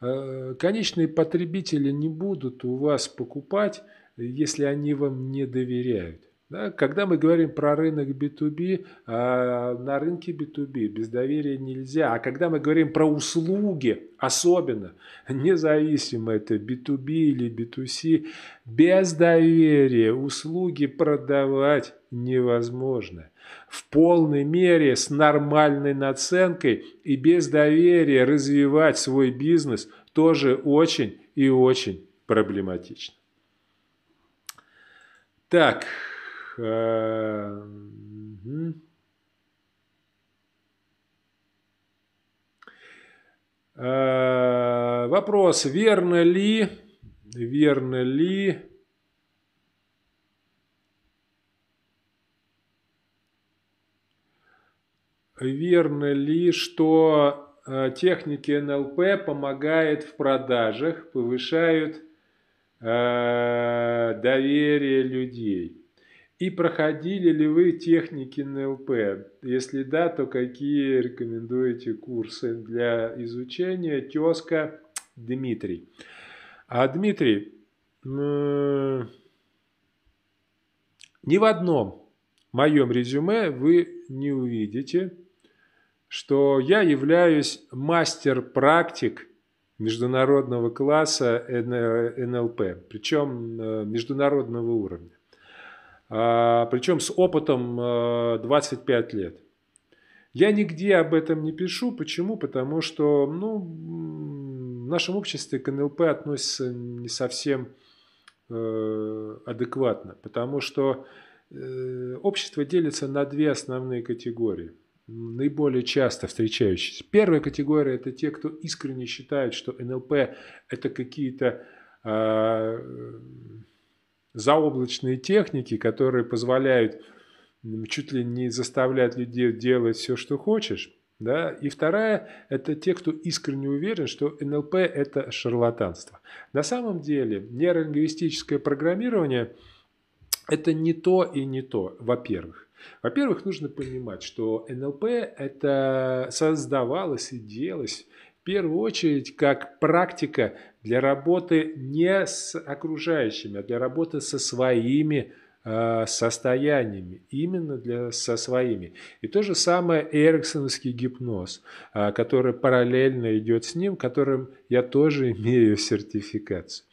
А, конечные потребители не будут у вас покупать, если они вам не доверяют. Да, когда мы говорим про рынок B2B, а на рынке B2B без доверия нельзя. А когда мы говорим про услуги, особенно, независимо это B2B или B2C, без доверия услуги продавать невозможно. В полной мере, с нормальной наценкой и без доверия развивать свой бизнес тоже очень и очень проблематично. Так, Э, вопрос, верно ли, верно ли верно ли, что э, техники НЛП помогают в продажах, повышают доверие людей? И проходили ли вы техники НЛП? Если да, то какие рекомендуете курсы для изучения? Тезка Дмитрий. А Дмитрий, ни в одном моем резюме вы не увидите, что я являюсь мастер-практик международного класса НЛП, причем э, международного уровня. А, причем с опытом 25 лет. Я нигде об этом не пишу. Почему? Потому что ну, в нашем обществе к НЛП относится не совсем адекватно. Потому что общество делится на две основные категории – наиболее часто встречающиеся. Первая категория – это те, кто искренне считает, что НЛП – это какие-то э, заоблачные техники, которые позволяют чуть ли не заставлять людей делать все, что хочешь. Да? И вторая – это те, кто искренне уверен, что НЛП – это шарлатанство. На самом деле нейролингвистическое программирование – это не то и не то, во-первых. Во-первых, нужно понимать, что НЛП это создавалось и делалось первую очередь как практика для работы не с окружающими, а для работы со своими э, состояниями, именно для, со своими. И то же самое эриксоновский гипноз, э, который параллельно идет с ним, которым я тоже имею сертификацию.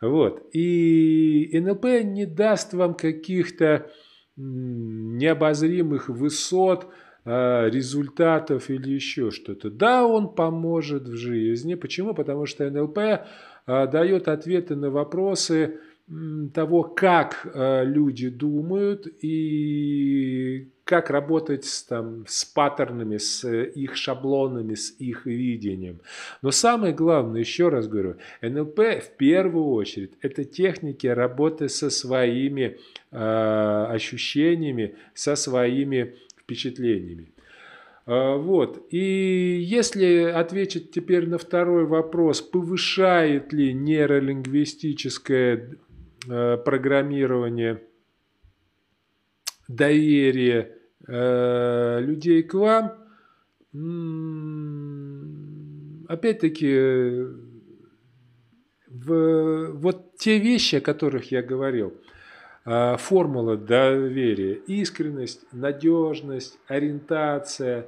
Вот. И НЛП не даст вам каких-то необозримых высот, результатов или еще что-то. Да, он поможет в жизни. Почему? Потому что НЛП а, дает ответы на вопросы того, как а, люди думают и как работать с, там, с паттернами, с их шаблонами, с их видением. Но самое главное, еще раз говорю, НЛП в первую очередь это техники работы со своими э, ощущениями, со своими впечатлениями. Э, вот. И если ответить теперь на второй вопрос, повышает ли нейролингвистическое э, программирование доверие э, людей к вам, опять-таки, вот те вещи, о которых я говорил, формула доверия, искренность, надежность, ориентация,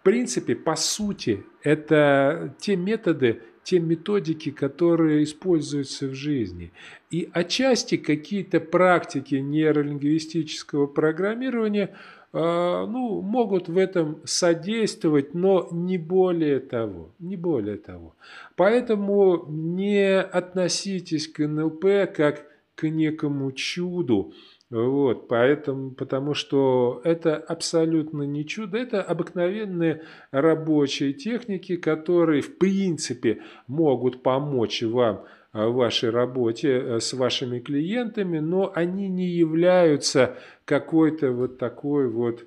в принципе, по сути, это те методы, те методики, которые используются в жизни. И отчасти какие-то практики нейролингвистического программирования а, ну, могут в этом содействовать, но не более того. Не более того. Поэтому не относитесь к НЛП как к некому чуду, вот, поэтому, потому что это абсолютно не чудо, это обыкновенные рабочие техники, которые в принципе могут помочь вам в вашей работе э, с вашими клиентами, но они не являются какой-то вот такой вот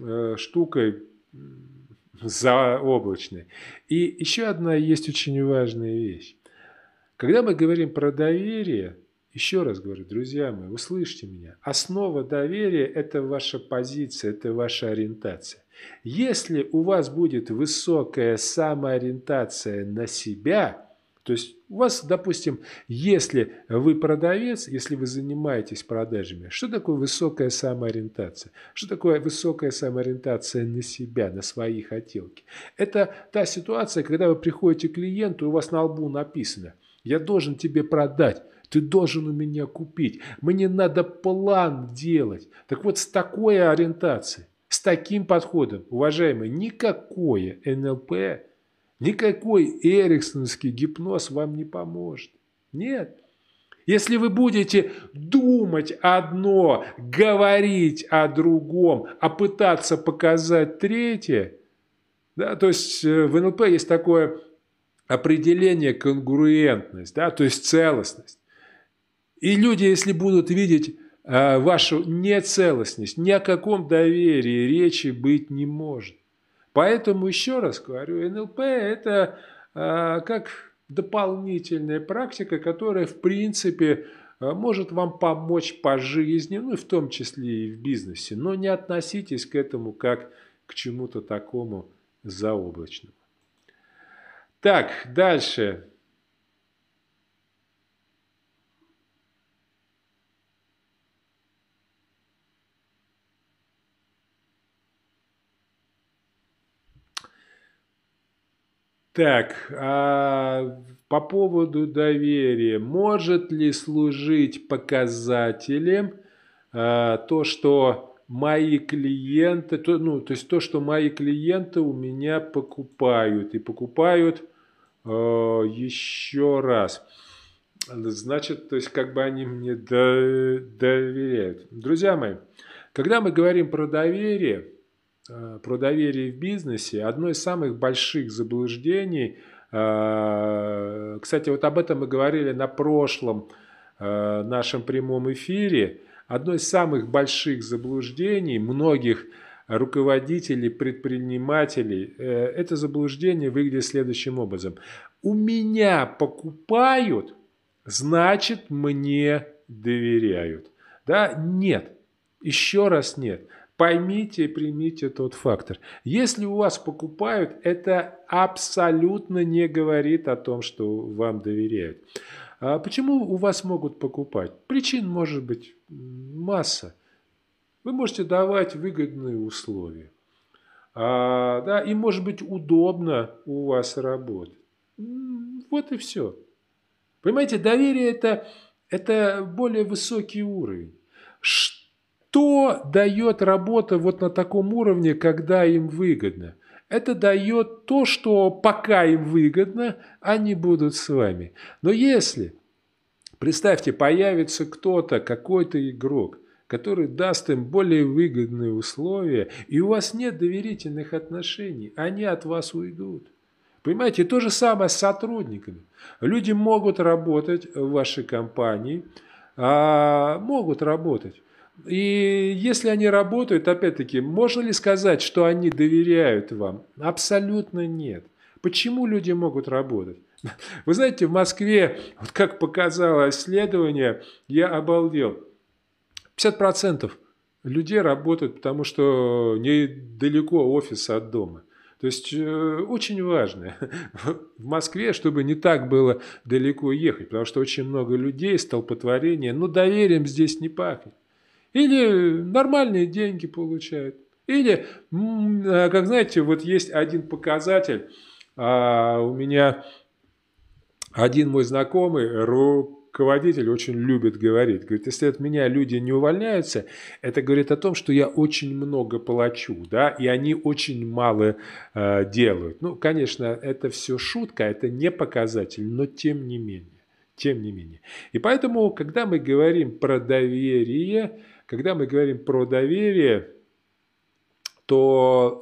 э, штукой заоблачной. И еще одна есть очень важная вещь. Когда мы говорим про доверие, еще раз говорю, друзья мои, услышьте меня. Основа доверия – это ваша позиция, это ваша ориентация. Если у вас будет высокая самоориентация на себя, то есть у вас, допустим, если вы продавец, если вы занимаетесь продажами, что такое высокая самоориентация? Что такое высокая самоориентация на себя, на свои хотелки? Это та ситуация, когда вы приходите к клиенту, и у вас на лбу написано «Я должен тебе продать». Ты должен у меня купить. Мне надо план делать. Так вот, с такой ориентацией, с таким подходом, уважаемые, никакое НЛП, никакой эриксонский гипноз вам не поможет. Нет. Если вы будете думать одно, говорить о другом, а пытаться показать третье, да, то есть э, в НЛП есть такое определение конгруентность, да, то есть целостность. И люди, если будут видеть э, вашу нецелостность, ни о каком доверии речи быть не может. Поэтому еще раз говорю, НЛП это э, как дополнительная практика, которая в принципе э, может вам помочь по жизни, ну и в том числе и в бизнесе. Но не относитесь к этому как к чему-то такому заоблачному. Так, дальше. Так, а по поводу доверия. Может ли служить показателем а, то, что мои клиенты, то, ну, то есть то, что мои клиенты у меня покупают и покупают э, еще раз. Значит, то есть как бы они мне доверяют. Друзья мои, когда мы говорим про доверие, про доверие в бизнесе, одно из самых больших заблуждений, э, кстати, вот об этом мы говорили на прошлом э, нашем прямом эфире, одно из самых больших заблуждений многих руководителей, предпринимателей, это заблуждение выглядит следующим образом. У меня покупают, значит мне доверяют. Да? Нет. Еще раз нет. Поймите и примите тот фактор. Если у вас покупают, это абсолютно не говорит о том, что вам доверяют. А почему у вас могут покупать? Причин может быть масса. Вы можете давать выгодные условия. А, да, и может быть удобно у вас работать. Вот и все. Понимаете, доверие это, это более высокий уровень. Что дает работа вот на таком уровне, когда им выгодно? Это дает то, что пока им выгодно, они будут с вами. Но если, представьте, появится кто-то, какой-то игрок, который даст им более выгодные условия, и у вас нет доверительных отношений, они от вас уйдут. Понимаете, то же самое с сотрудниками. Люди могут работать в вашей компании, а, могут работать. И если они работают, опять-таки, можно ли сказать, что они доверяют вам? Абсолютно нет. Почему люди могут работать? Вы знаете, в Москве, вот как показало исследование, я обалдел. 50% людей работают, потому что недалеко офис от дома. То есть э, очень важно в Москве, чтобы не так было далеко ехать, потому что очень много людей, столпотворение, ну доверием здесь не пахнет. Или нормальные деньги получают. Или, э, как знаете, вот есть один показатель, а у меня один мой знакомый, руководитель очень любит говорить. Говорит, если от меня люди не увольняются, это говорит о том, что я очень много плачу, да, и они очень мало э, делают. Ну, конечно, это все шутка, это не показатель, но тем не менее. Тем не менее. И поэтому, когда мы говорим про доверие, когда мы говорим про доверие, то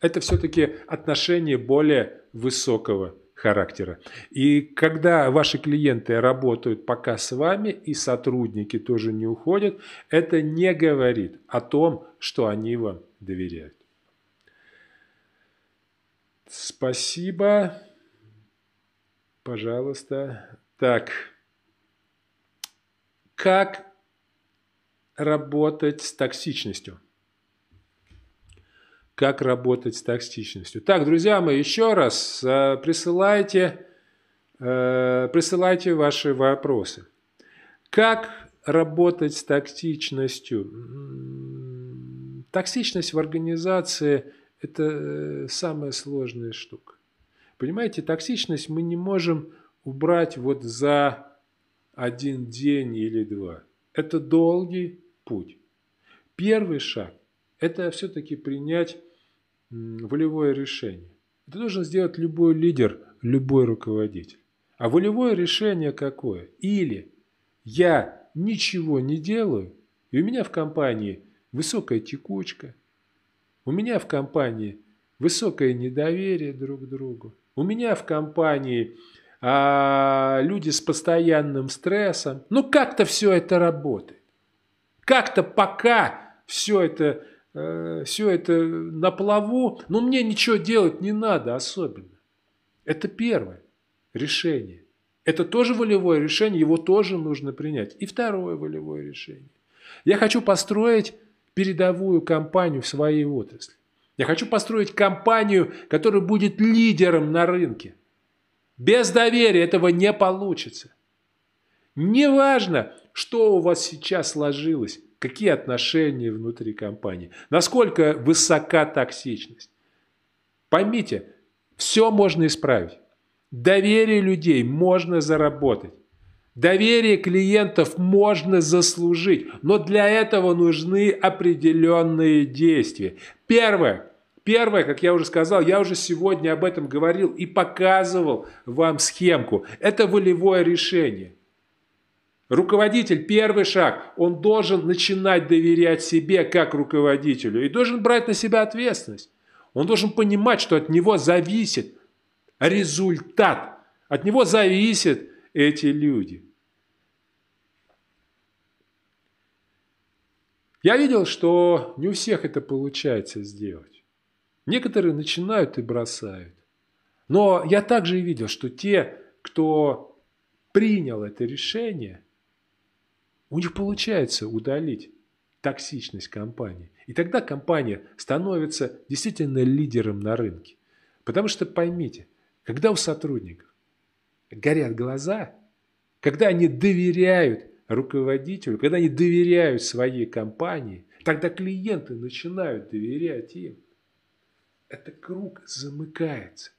э, это все-таки отношение более высокого характера. И когда ваши клиенты работают пока с вами, и сотрудники тоже не уходят, это не говорит о том, что они вам доверяют. Спасибо. Пожалуйста. Так. Как работать с токсичностью? как работать с токсичностью. Так, друзья мои, еще раз э, присылайте, э, присылайте ваши вопросы. Как работать с токсичностью? Токсичность в организации – это э, самая сложная штука. Понимаете, токсичность мы не можем убрать вот за один день или два. Это долгий путь. Первый шаг – это все-таки принять волевое решение. Это должен сделать любой лидер, любой руководитель. А волевое решение какое? Или я ничего не делаю, и у меня в компании высокая текучка, у меня в компании высокое недоверие друг к другу, у меня в компании а, люди с постоянным стрессом. Ну как-то все это работает. Как-то пока все это э, все это на плаву, но мне ничего делать не надо особенно. Это первое решение. Это тоже волевое решение, его тоже нужно принять. И второе волевое решение. Я хочу построить передовую компанию в своей отрасли. Я хочу построить компанию, которая будет лидером на рынке. Без доверия этого не получится. Неважно, что у вас сейчас сложилось, какие отношения внутри компании, насколько высока токсичность. Поймите, все можно исправить. Доверие людей можно заработать. Доверие клиентов можно заслужить, но для этого нужны определенные действия. Первое. Первое, как я уже сказал, я уже сегодня об этом говорил и показывал вам схемку. Это волевое решение. Руководитель, первый шаг, он должен начинать доверять себе как руководителю и должен брать на себя ответственность. Он должен понимать, что от него зависит результат. От него зависят эти люди. Я видел, что не у всех это получается сделать. Некоторые начинают и бросают. Но я также и видел, что те, кто принял это решение, у них получается удалить токсичность компании. И тогда компания становится действительно лидером на рынке. Потому что поймите, когда у сотрудников горят глаза, когда они доверяют руководителю, когда они доверяют своей компании, тогда клиенты начинают доверять им. Это круг замыкается.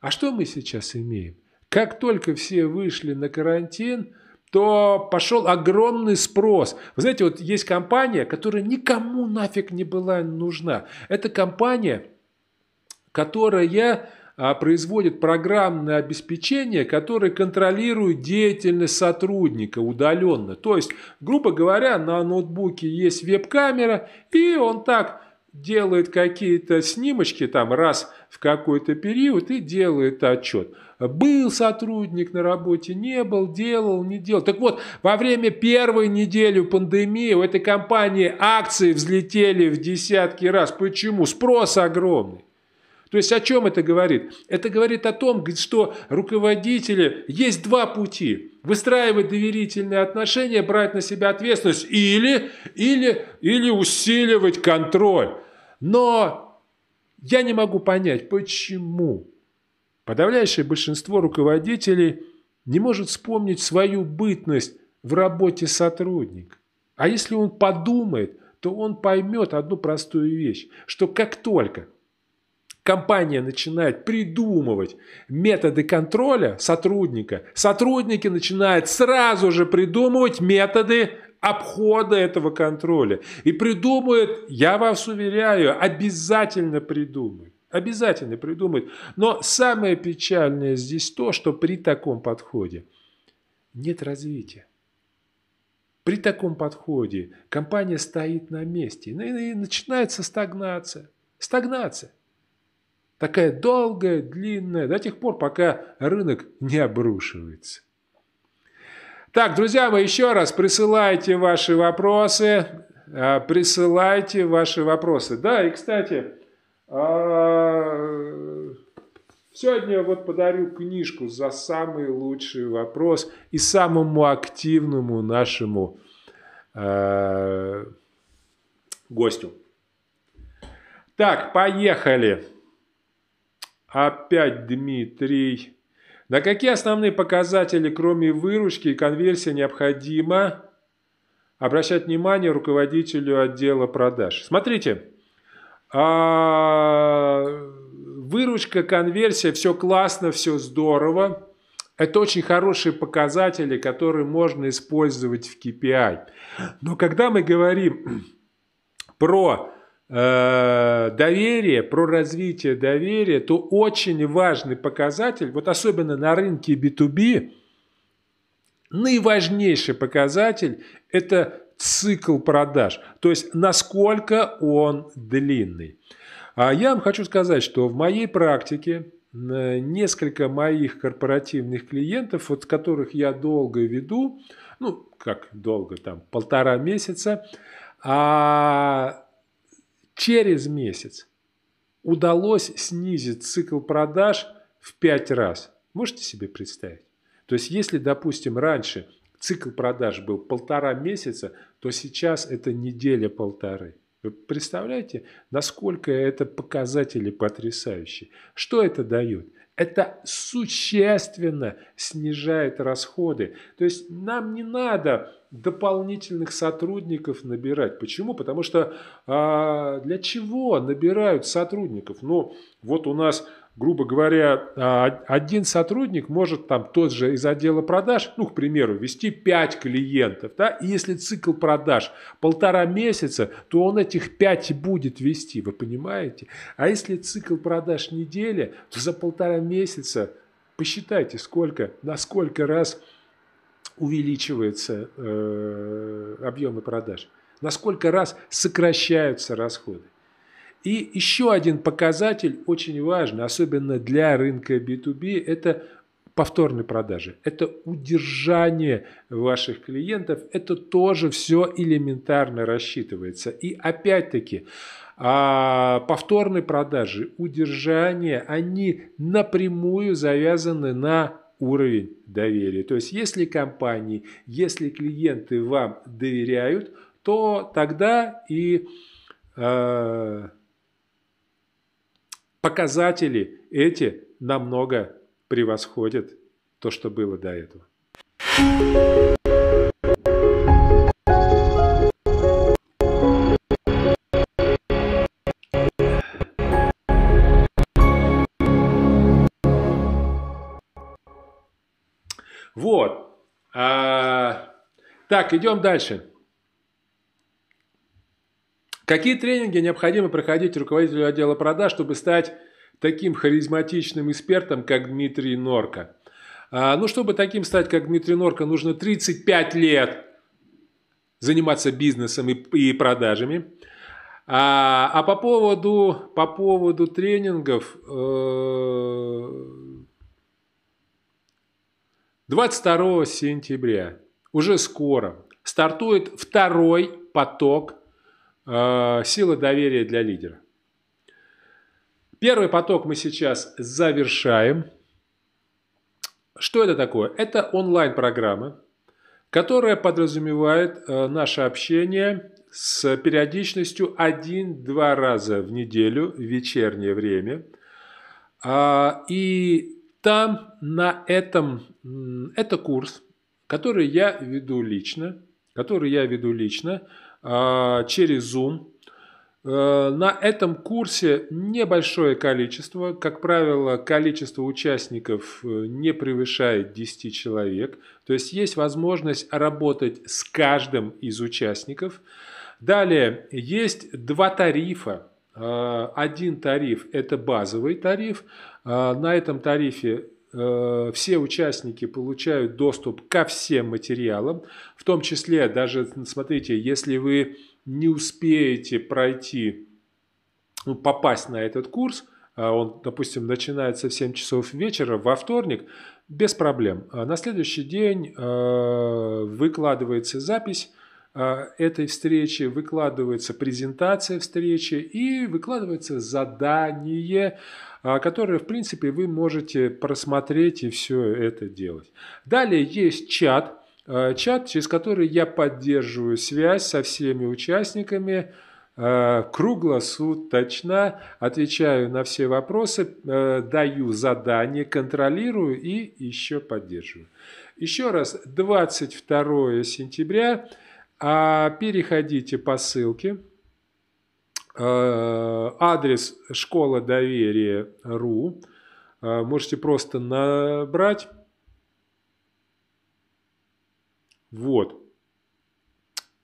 А что мы сейчас имеем? Как только все вышли на карантин, то пошел огромный спрос. Вы знаете, вот есть компания, которая никому нафиг не была нужна. Это компания, которая а, производит программное обеспечение, которое контролирует деятельность сотрудника удаленно. То есть, грубо говоря, на ноутбуке есть веб-камера, и он так делает какие-то снимочки там раз в какой-то период и делает отчет. Был сотрудник на работе, не был, делал, не делал. Так вот, во время первой недели пандемии у этой компании акции взлетели в десятки раз. Почему? Спрос огромный. То есть о чем это говорит? Это говорит о том, что руководители есть два пути. Выстраивать доверительные отношения, брать на себя ответственность или, или, или усиливать контроль. Но я не могу понять, почему подавляющее большинство руководителей не может вспомнить свою бытность в работе сотрудника. А если он подумает, то он поймет одну простую вещь, что как только – компания начинает придумывать методы контроля сотрудника, сотрудники начинают сразу же придумывать методы обхода этого контроля. И придумают, я вас уверяю, обязательно придумают. Обязательно придумают. Но самое печальное здесь то, что при таком подходе нет развития. При таком подходе компания стоит на месте. И начинается стагнация. Стагнация. Такая долгая, длинная, до тех пор, пока рынок не обрушивается. Так, друзья мои, еще раз присылайте ваши вопросы. А, присылайте ваши вопросы. Да, и, кстати, а, сегодня вот подарю книжку за самый лучший вопрос и самому активному нашему а, гостю. Так, поехали. Опять Дмитрий. На какие основные показатели, кроме выручки и конверсии, необходимо обращать внимание руководителю отдела продаж? Смотрите, а, выручка, конверсия, все классно, все здорово. Это очень хорошие показатели, которые можно использовать в KPI. Но когда мы говорим про Э, доверие, про развитие доверия, то очень важный показатель, вот особенно на рынке B2B, наиважнейший показатель – это цикл продаж, то есть насколько он длинный. А я вам хочу сказать, что в моей практике несколько моих корпоративных клиентов, вот которых я долго веду, ну, как долго, там, полтора месяца, а через месяц удалось снизить цикл продаж в 5 раз. Можете себе представить? То есть, если, допустим, раньше цикл продаж был полтора месяца, то сейчас это неделя-полторы. Вы представляете, насколько это показатели потрясающие? Что это дает? Это существенно снижает расходы. То есть нам не надо дополнительных сотрудников набирать. Почему? Потому что а, для чего набирают сотрудников? Ну, вот у нас грубо говоря, а, один сотрудник может там тот же из отдела продаж, ну, к примеру, вести 5 клиентов, да, и если цикл продаж полтора месяца, то он этих 5 будет вести, вы понимаете? А если цикл продаж неделя, то за полтора месяца посчитайте, сколько, на сколько раз увеличиваются э, объемы продаж, на сколько раз сокращаются расходы. И еще один показатель очень важный, особенно для рынка B2B, это повторные продажи. Это удержание ваших клиентов. Это тоже все элементарно рассчитывается. И опять-таки, а повторные продажи, удержание, они напрямую завязаны на уровень доверия. То есть, если компании, если клиенты вам доверяют, то тогда и э, показатели эти намного превосходят то, что было до этого. Вот. А, так, идем дальше. Какие тренинги необходимо проходить руководителю отдела продаж, чтобы стать таким харизматичным экспертом, как Дмитрий Норка? А, ну, чтобы таким стать, как Дмитрий Норка, нужно 35 лет заниматься бизнесом и, и продажами. А, а по поводу, по поводу тренингов, 22 э, сентября, уже скоро, стартует второй поток сила доверия для лидера. Первый поток мы сейчас завершаем. Что это такое? Это онлайн-программа, которая подразумевает э, наше общение с периодичностью 1-2 раза в неделю в вечернее время. А, и там на этом, это курс, который я веду лично, который я веду лично, через Zoom. Э, на этом курсе небольшое количество, как правило, количество участников э, не превышает 10 человек. То есть есть возможность работать с каждым из участников. Далее есть два тарифа. Э, один тариф – это базовый тариф. На этом тарифе Э, все участники получают доступ ко всем материалам, в том числе даже, смотрите, если вы не успеете пройти, ну, попасть на этот курс, а он, допустим, начинается в 7 часов вечера во вторник, без проблем. А на следующий день э, выкладывается запись э, этой встречи, выкладывается презентация встречи и выкладывается задание которые, в принципе, вы можете просмотреть и все это делать. Далее есть чат, а, чат, через который я поддерживаю связь со всеми участниками, а, круглосуточно отвечаю на все вопросы, даю задания, контролирую и еще поддерживаю. Еще раз, 22 сентября, переходите по ссылке, адрес школа доверия ру. Э, можете просто набрать. Вот.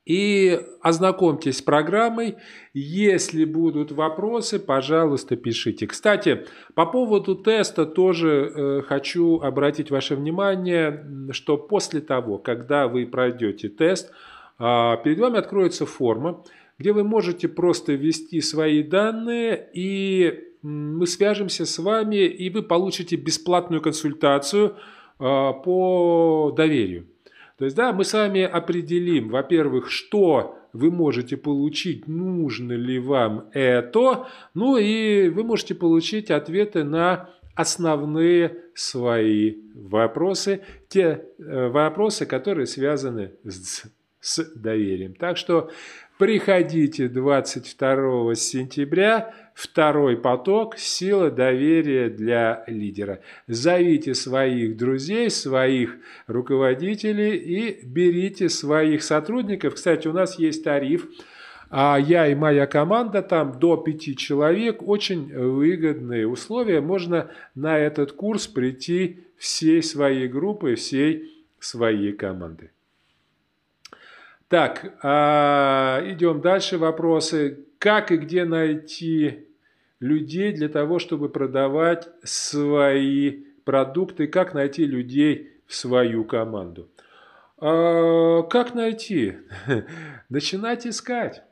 И ознакомьтесь с программой. Если будут вопросы, пожалуйста, пишите. Кстати, по поводу теста тоже э, хочу обратить ваше внимание, что после того, когда вы пройдете тест, э, перед вами откроется форма, где вы можете просто ввести свои данные, и мы свяжемся с вами, и вы получите бесплатную консультацию а, по доверию. То есть, да, мы с вами определим, во-первых, что вы можете получить, нужно ли вам это, ну и вы можете получить ответы на основные свои вопросы, те э, вопросы, которые связаны с с доверием. Так что приходите 22 сентября, второй поток «Сила доверия для лидера». Зовите своих друзей, своих руководителей и берите своих сотрудников. Кстати, у нас есть тариф – а я и моя команда там до пяти человек, очень выгодные условия. Можно на этот курс прийти всей своей группой, всей своей команды. Так, а, идем дальше. Вопросы. Как и где найти людей для того, чтобы продавать свои продукты? Как найти людей в свою команду? А, как найти? Начинать искать.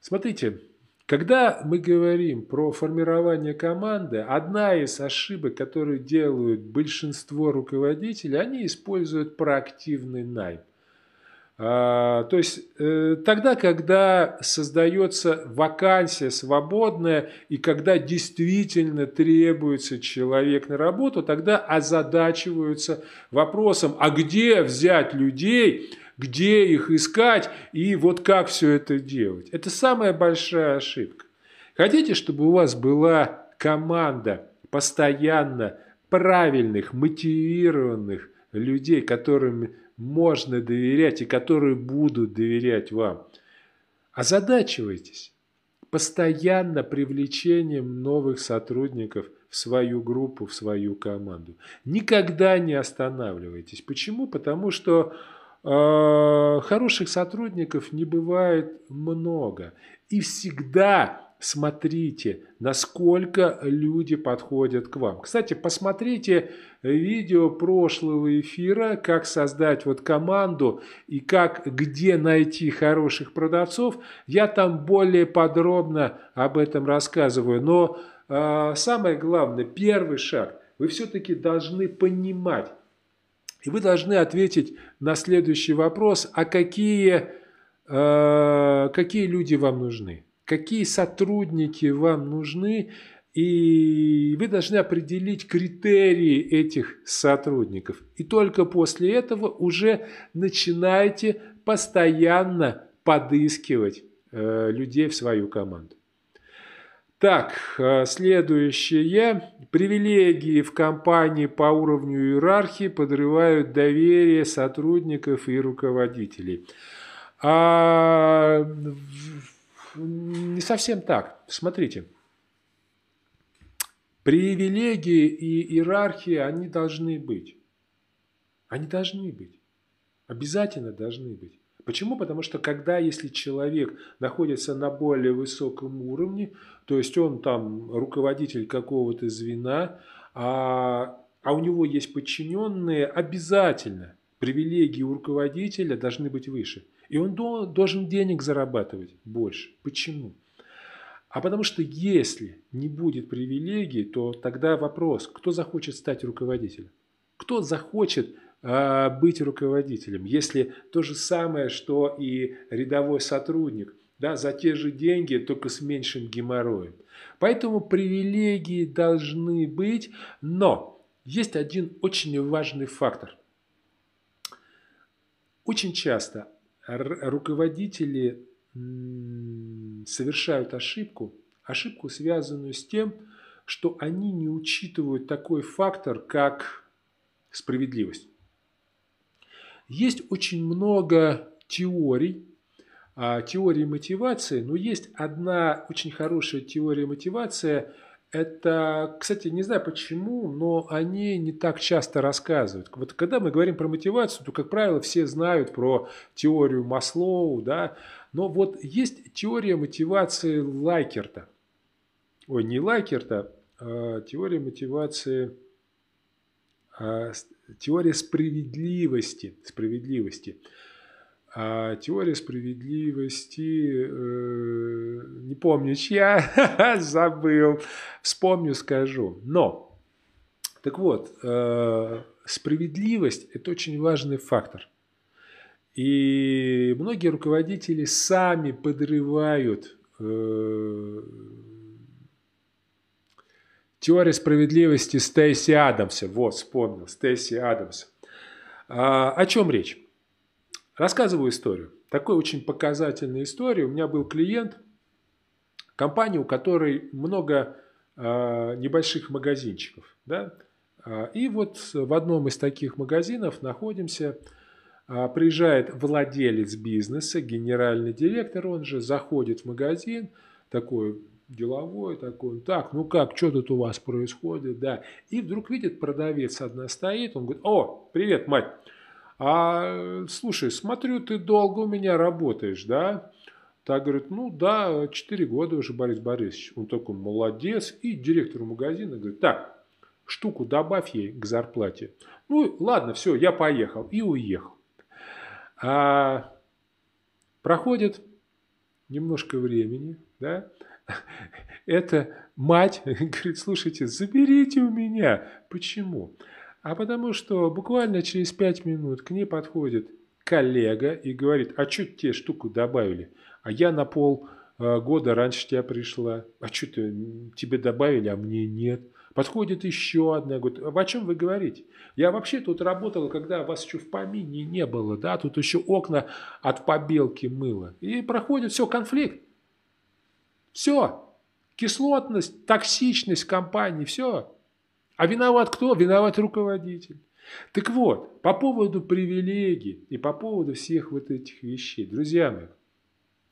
Смотрите, когда мы говорим про формирование команды, одна из ошибок, которую делают большинство руководителей, они используют проактивный найм. А, то есть э, тогда, когда создается вакансия свободная и когда действительно требуется человек на работу, тогда озадачиваются вопросом, а где взять людей, где их искать и вот как все это делать. Это самая большая ошибка. Хотите, чтобы у вас была команда постоянно правильных, мотивированных людей, которым можно доверять и которые будут доверять вам? Озадачивайтесь постоянно привлечением новых сотрудников в свою группу, в свою команду. Никогда не останавливайтесь. Почему? Потому что Э, хороших сотрудников не бывает много. И всегда смотрите, насколько люди подходят к вам. Кстати, посмотрите видео прошлого эфира, как создать вот команду и как, где найти хороших продавцов. Я там более подробно об этом рассказываю. Но э, самое главное, первый шаг, вы все-таки должны понимать, и вы должны ответить на следующий вопрос, а какие, э, какие люди вам нужны, какие сотрудники вам нужны, и вы должны определить критерии этих сотрудников. И только после этого уже начинайте постоянно подыскивать э, людей в свою команду. Так, э, следующее. Привилегии в компании по уровню иерархии подрывают доверие сотрудников и руководителей. А, не совсем так. Смотрите. Привилегии и иерархии, они должны быть. Они должны быть. Обязательно должны быть. Почему? Потому что когда, если человек находится на более высоком уровне, то есть он там руководитель какого-то звена, а, а у него есть подчиненные, обязательно привилегии у руководителя должны быть выше. И он должен денег зарабатывать больше. Почему? А потому что если не будет привилегий, то тогда вопрос, кто захочет стать руководителем? Кто захочет а, быть руководителем, если то же самое, что и рядовой сотрудник, да, за те же деньги, только с меньшим геморроем. Поэтому привилегии должны быть, но есть один очень важный фактор. Очень часто руководители совершают ошибку, ошибку, связанную с тем, что они не учитывают такой фактор, как справедливость. Есть очень много теорий, а, теории мотивации, но есть одна очень хорошая теория мотивации. Это, кстати, не знаю почему, но они не так часто рассказывают. Вот когда мы говорим про мотивацию, то, как правило, все знают про теорию Маслоу, да, но вот есть теория мотивации Лайкерта. Ой, не Лайкерта, а теория мотивации а, теория справедливости. справедливости. А теория справедливости, э, не помню чья, забыл, вспомню, скажу. Но, так вот, э, справедливость – это очень важный фактор. И многие руководители сами подрывают э, Теория справедливости Стейси Адамса. Вот, вспомнил, Стейси Адамс. А, о чем речь? Рассказываю историю. Такой очень показательная история. У меня был клиент, компания, у которой много э, небольших магазинчиков. Да? И вот в одном из таких магазинов находимся, приезжает владелец бизнеса, генеральный директор, он же заходит в магазин, такой деловой такой, так, ну как, что тут у вас происходит, да. И вдруг видит, продавец одна стоит, он говорит, о, привет, мать, а слушай, смотрю, ты долго у меня работаешь, да? Так говорит, ну да, 4 года уже, Борис Борисович. Он такой, молодец. И директору магазина говорит, так, штуку добавь ей к зарплате. Ну, ладно, все, я поехал. И уехал. А проходит немножко времени, да, эта мать говорит, слушайте, заберите у меня. Почему? А потому что буквально через пять минут к ней подходит коллега и говорит, а что тебе штуку добавили? А я на пол э, года раньше тебя пришла. А что тебе добавили, а мне нет? Подходит еще одна, говорит, о чем вы говорите? Я вообще тут работала, когда вас еще в помине не было, да, тут еще окна от побелки мыло. И проходит все, конфликт. Все. Кислотность, токсичность компании, все. А виноват кто? Виноват руководитель. Так вот, по поводу привилегий и по поводу всех вот этих вещей. Друзья мои,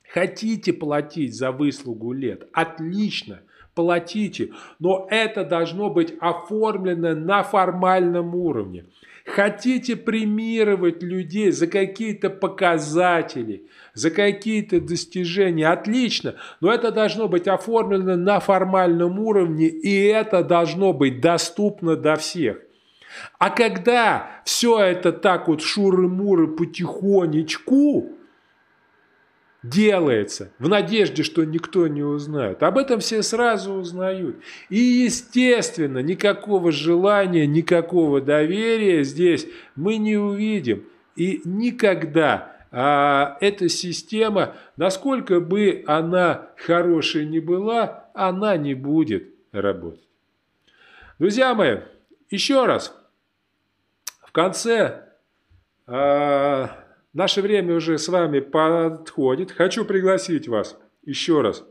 хотите платить за выслугу лет? Отлично, платите. Но это должно быть оформлено на формальном уровне. Хотите премировать людей за какие-то показатели, за какие-то достижения, отлично, но это должно быть оформлено на формальном уровне, и это должно быть доступно до всех. А когда все это так вот шуры-муры потихонечку, делается в надежде, что никто не узнает. Об этом все сразу узнают. И, естественно, никакого желания, никакого доверия здесь мы не увидим. И никогда а, эта система, насколько бы она хорошей не была, она не будет работать. Друзья мои, еще раз, в конце а, Наше время уже с вами подходит. Хочу пригласить вас еще раз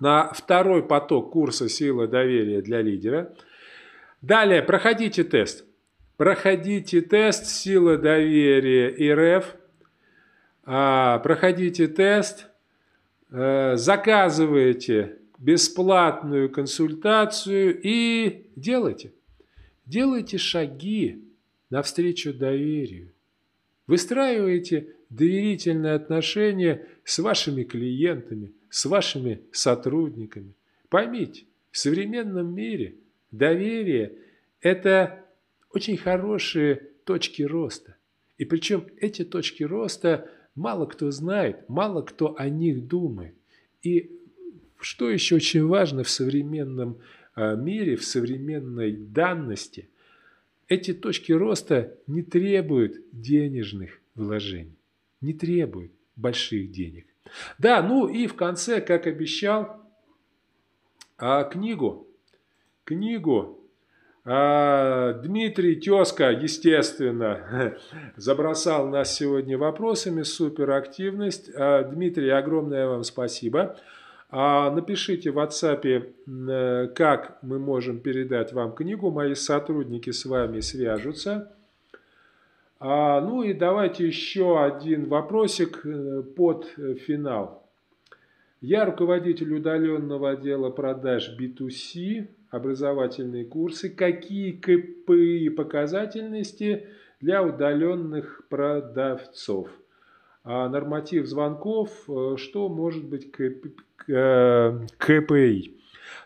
на второй поток курса «Сила доверия для лидера». Далее проходите тест. Проходите тест «Сила доверия РФ». А, проходите тест, э, заказывайте бесплатную консультацию и делайте. Делайте шаги навстречу доверию. Выстраиваете доверительные отношения с вашими клиентами, с вашими сотрудниками. Поймите, в современном мире доверие – это очень хорошие точки роста. И причем эти точки роста мало кто знает, мало кто о них думает. И что еще очень важно в современном а, мире, в современной данности – эти точки роста не требуют денежных вложений, не требуют больших денег. Да, ну и в конце, как обещал, а, книгу, книгу а, Дмитрий Тезка, естественно, забросал нас сегодня вопросами, суперактивность. А, Дмитрий, огромное вам спасибо. А напишите в WhatsApp, э, как мы можем передать вам книгу. Мои сотрудники с вами свяжутся. А, ну и давайте еще один вопросик э, под финал. Я руководитель удаленного отдела продаж B2C, образовательные курсы. Какие КПИ показательности для удаленных продавцов? А норматив звонков, э, что может быть КПИ.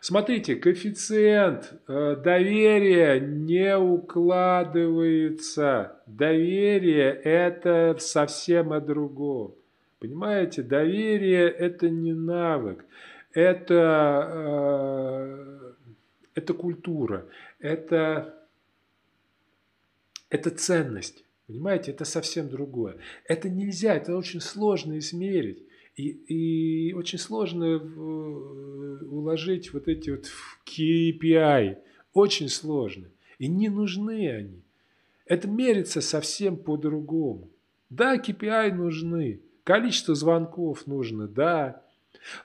Смотрите, коэффициент э, доверия не укладывается. Доверие – это совсем о другом. Понимаете, доверие – это не навык, это, э, это культура, это, это ценность. Понимаете, это совсем другое. Это нельзя, это очень сложно измерить. И, и очень сложно э, уложить вот эти вот в KPI. Очень сложно. И не нужны они. Это мерится совсем по-другому. Да, KPI нужны, количество звонков нужно, да.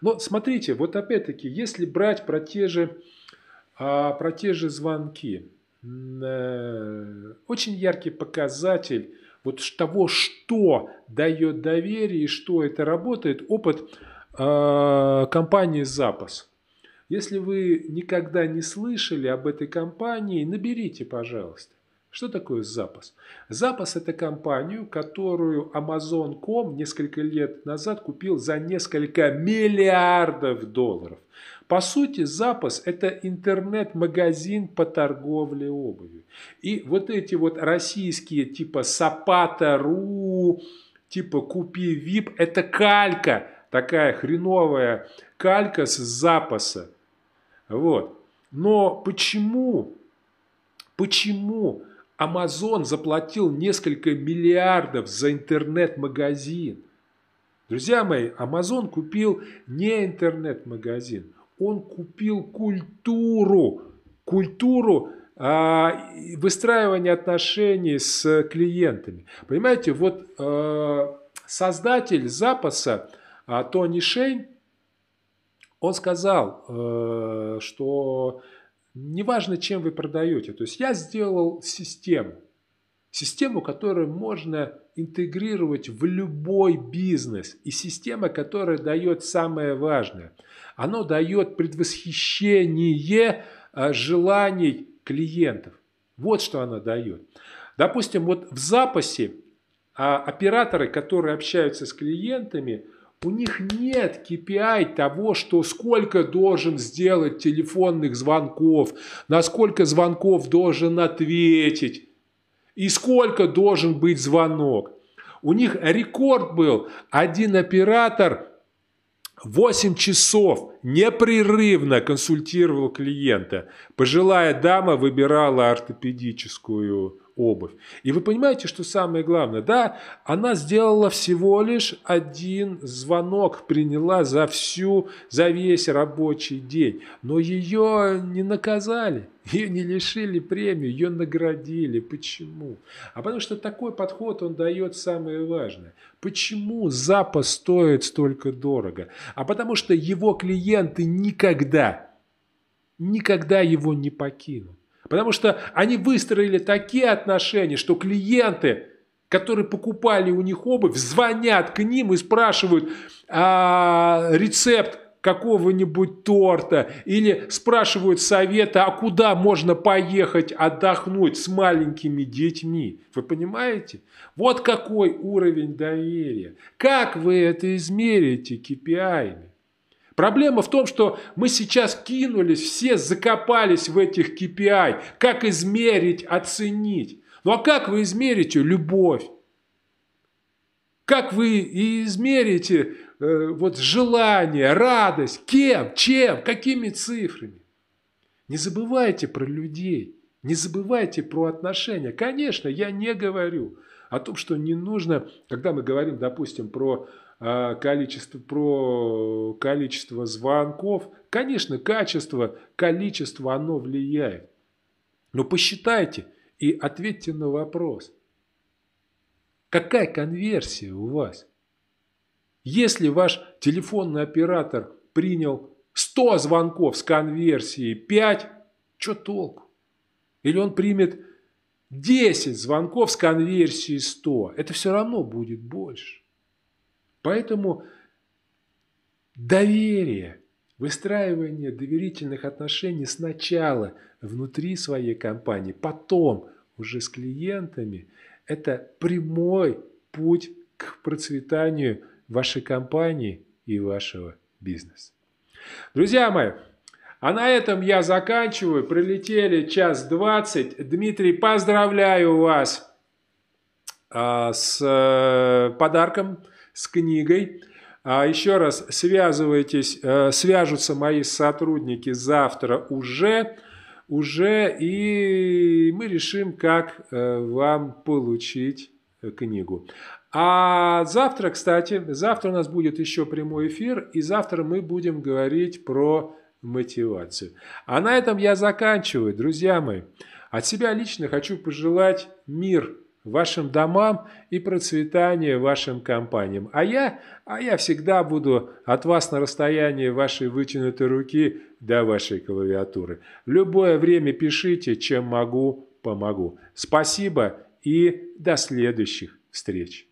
Но смотрите, вот опять-таки, если брать про те же, а, про те же звонки, очень яркий показатель вот того, что дает доверие и что это работает, опыт э, компании «Запас». Если вы никогда не слышали об этой компании, наберите, пожалуйста. Что такое запас? Запас – это компанию, которую Amazon.com несколько лет назад купил за несколько миллиардов долларов. По сути, запас – это интернет-магазин по торговле обувью. И вот эти вот российские типа Сапата.ру, типа Купи Вип – это калька, такая хреновая калька с запаса. Вот. Но почему, почему Amazon заплатил несколько миллиардов за интернет-магазин? Друзья мои, Amazon купил не интернет-магазин, он купил культуру, культуру а, выстраивания отношений с клиентами. Понимаете, вот а, создатель запаса а, Тони Шейн, он сказал, э, что неважно, чем вы продаете, то есть я сделал систему, систему, которую можно интегрировать в любой бизнес, и система, которая дает самое важное, оно дает предвосхищение э, желаний клиентов. Вот что она дает. Допустим, вот в запасе а, операторы, которые общаются с клиентами, у них нет KPI того, что сколько должен сделать телефонных звонков, на сколько звонков должен ответить и сколько должен быть звонок. У них рекорд был, один оператор 8 часов непрерывно консультировал клиента. Пожилая дама выбирала ортопедическую обувь. И вы понимаете, что самое главное? Да, она сделала всего лишь один звонок, приняла за всю, за весь рабочий день. Но ее не наказали, ее не лишили премию, ее наградили. Почему? А потому что такой подход, он дает самое важное. Почему запас стоит столько дорого? А потому что его клиенты никогда, никогда его не покинут. Потому что они выстроили такие отношения, что клиенты, которые покупали у них обувь, звонят к ним и спрашивают а, рецепт какого-нибудь торта или спрашивают совета, а куда можно поехать отдохнуть с маленькими детьми. Вы понимаете? Вот какой уровень доверия. Как вы это измерите KPI? Проблема в том, что мы сейчас кинулись, все закопались в этих KPI. Как измерить, оценить? Ну а как вы измерите любовь? Как вы измерите э, вот желание, радость? Кем? Чем? Какими цифрами? Не забывайте про людей. Не забывайте про отношения. Конечно, я не говорю о том, что не нужно, когда мы говорим, допустим, про а, количество, про количество звонков. Конечно, качество, количество, оно влияет. Но посчитайте и ответьте на вопрос. Какая конверсия у вас? Если ваш телефонный оператор принял 100 звонков с конверсией 5, что толку? Или он примет 10 звонков с конверсией 100, это все равно будет больше. Поэтому доверие, выстраивание доверительных отношений сначала внутри своей компании, потом уже с клиентами, это прямой путь к процветанию вашей компании и вашего бизнеса. Друзья мои, а на этом я заканчиваю. Прилетели час двадцать. Дмитрий, поздравляю вас а, с э, подарком с книгой. А еще раз связывайтесь, э, свяжутся мои сотрудники завтра уже, уже, и мы решим, как э, вам получить книгу. А завтра, кстати, завтра у нас будет еще прямой эфир, и завтра мы будем говорить про мотивацию. А на этом я заканчиваю, друзья мои. От себя лично хочу пожелать мир вашим домам и процветания вашим компаниям. А я, а я всегда буду от вас на расстоянии вашей вытянутой руки до вашей клавиатуры. Любое время пишите, чем могу, помогу. Спасибо и до следующих встреч.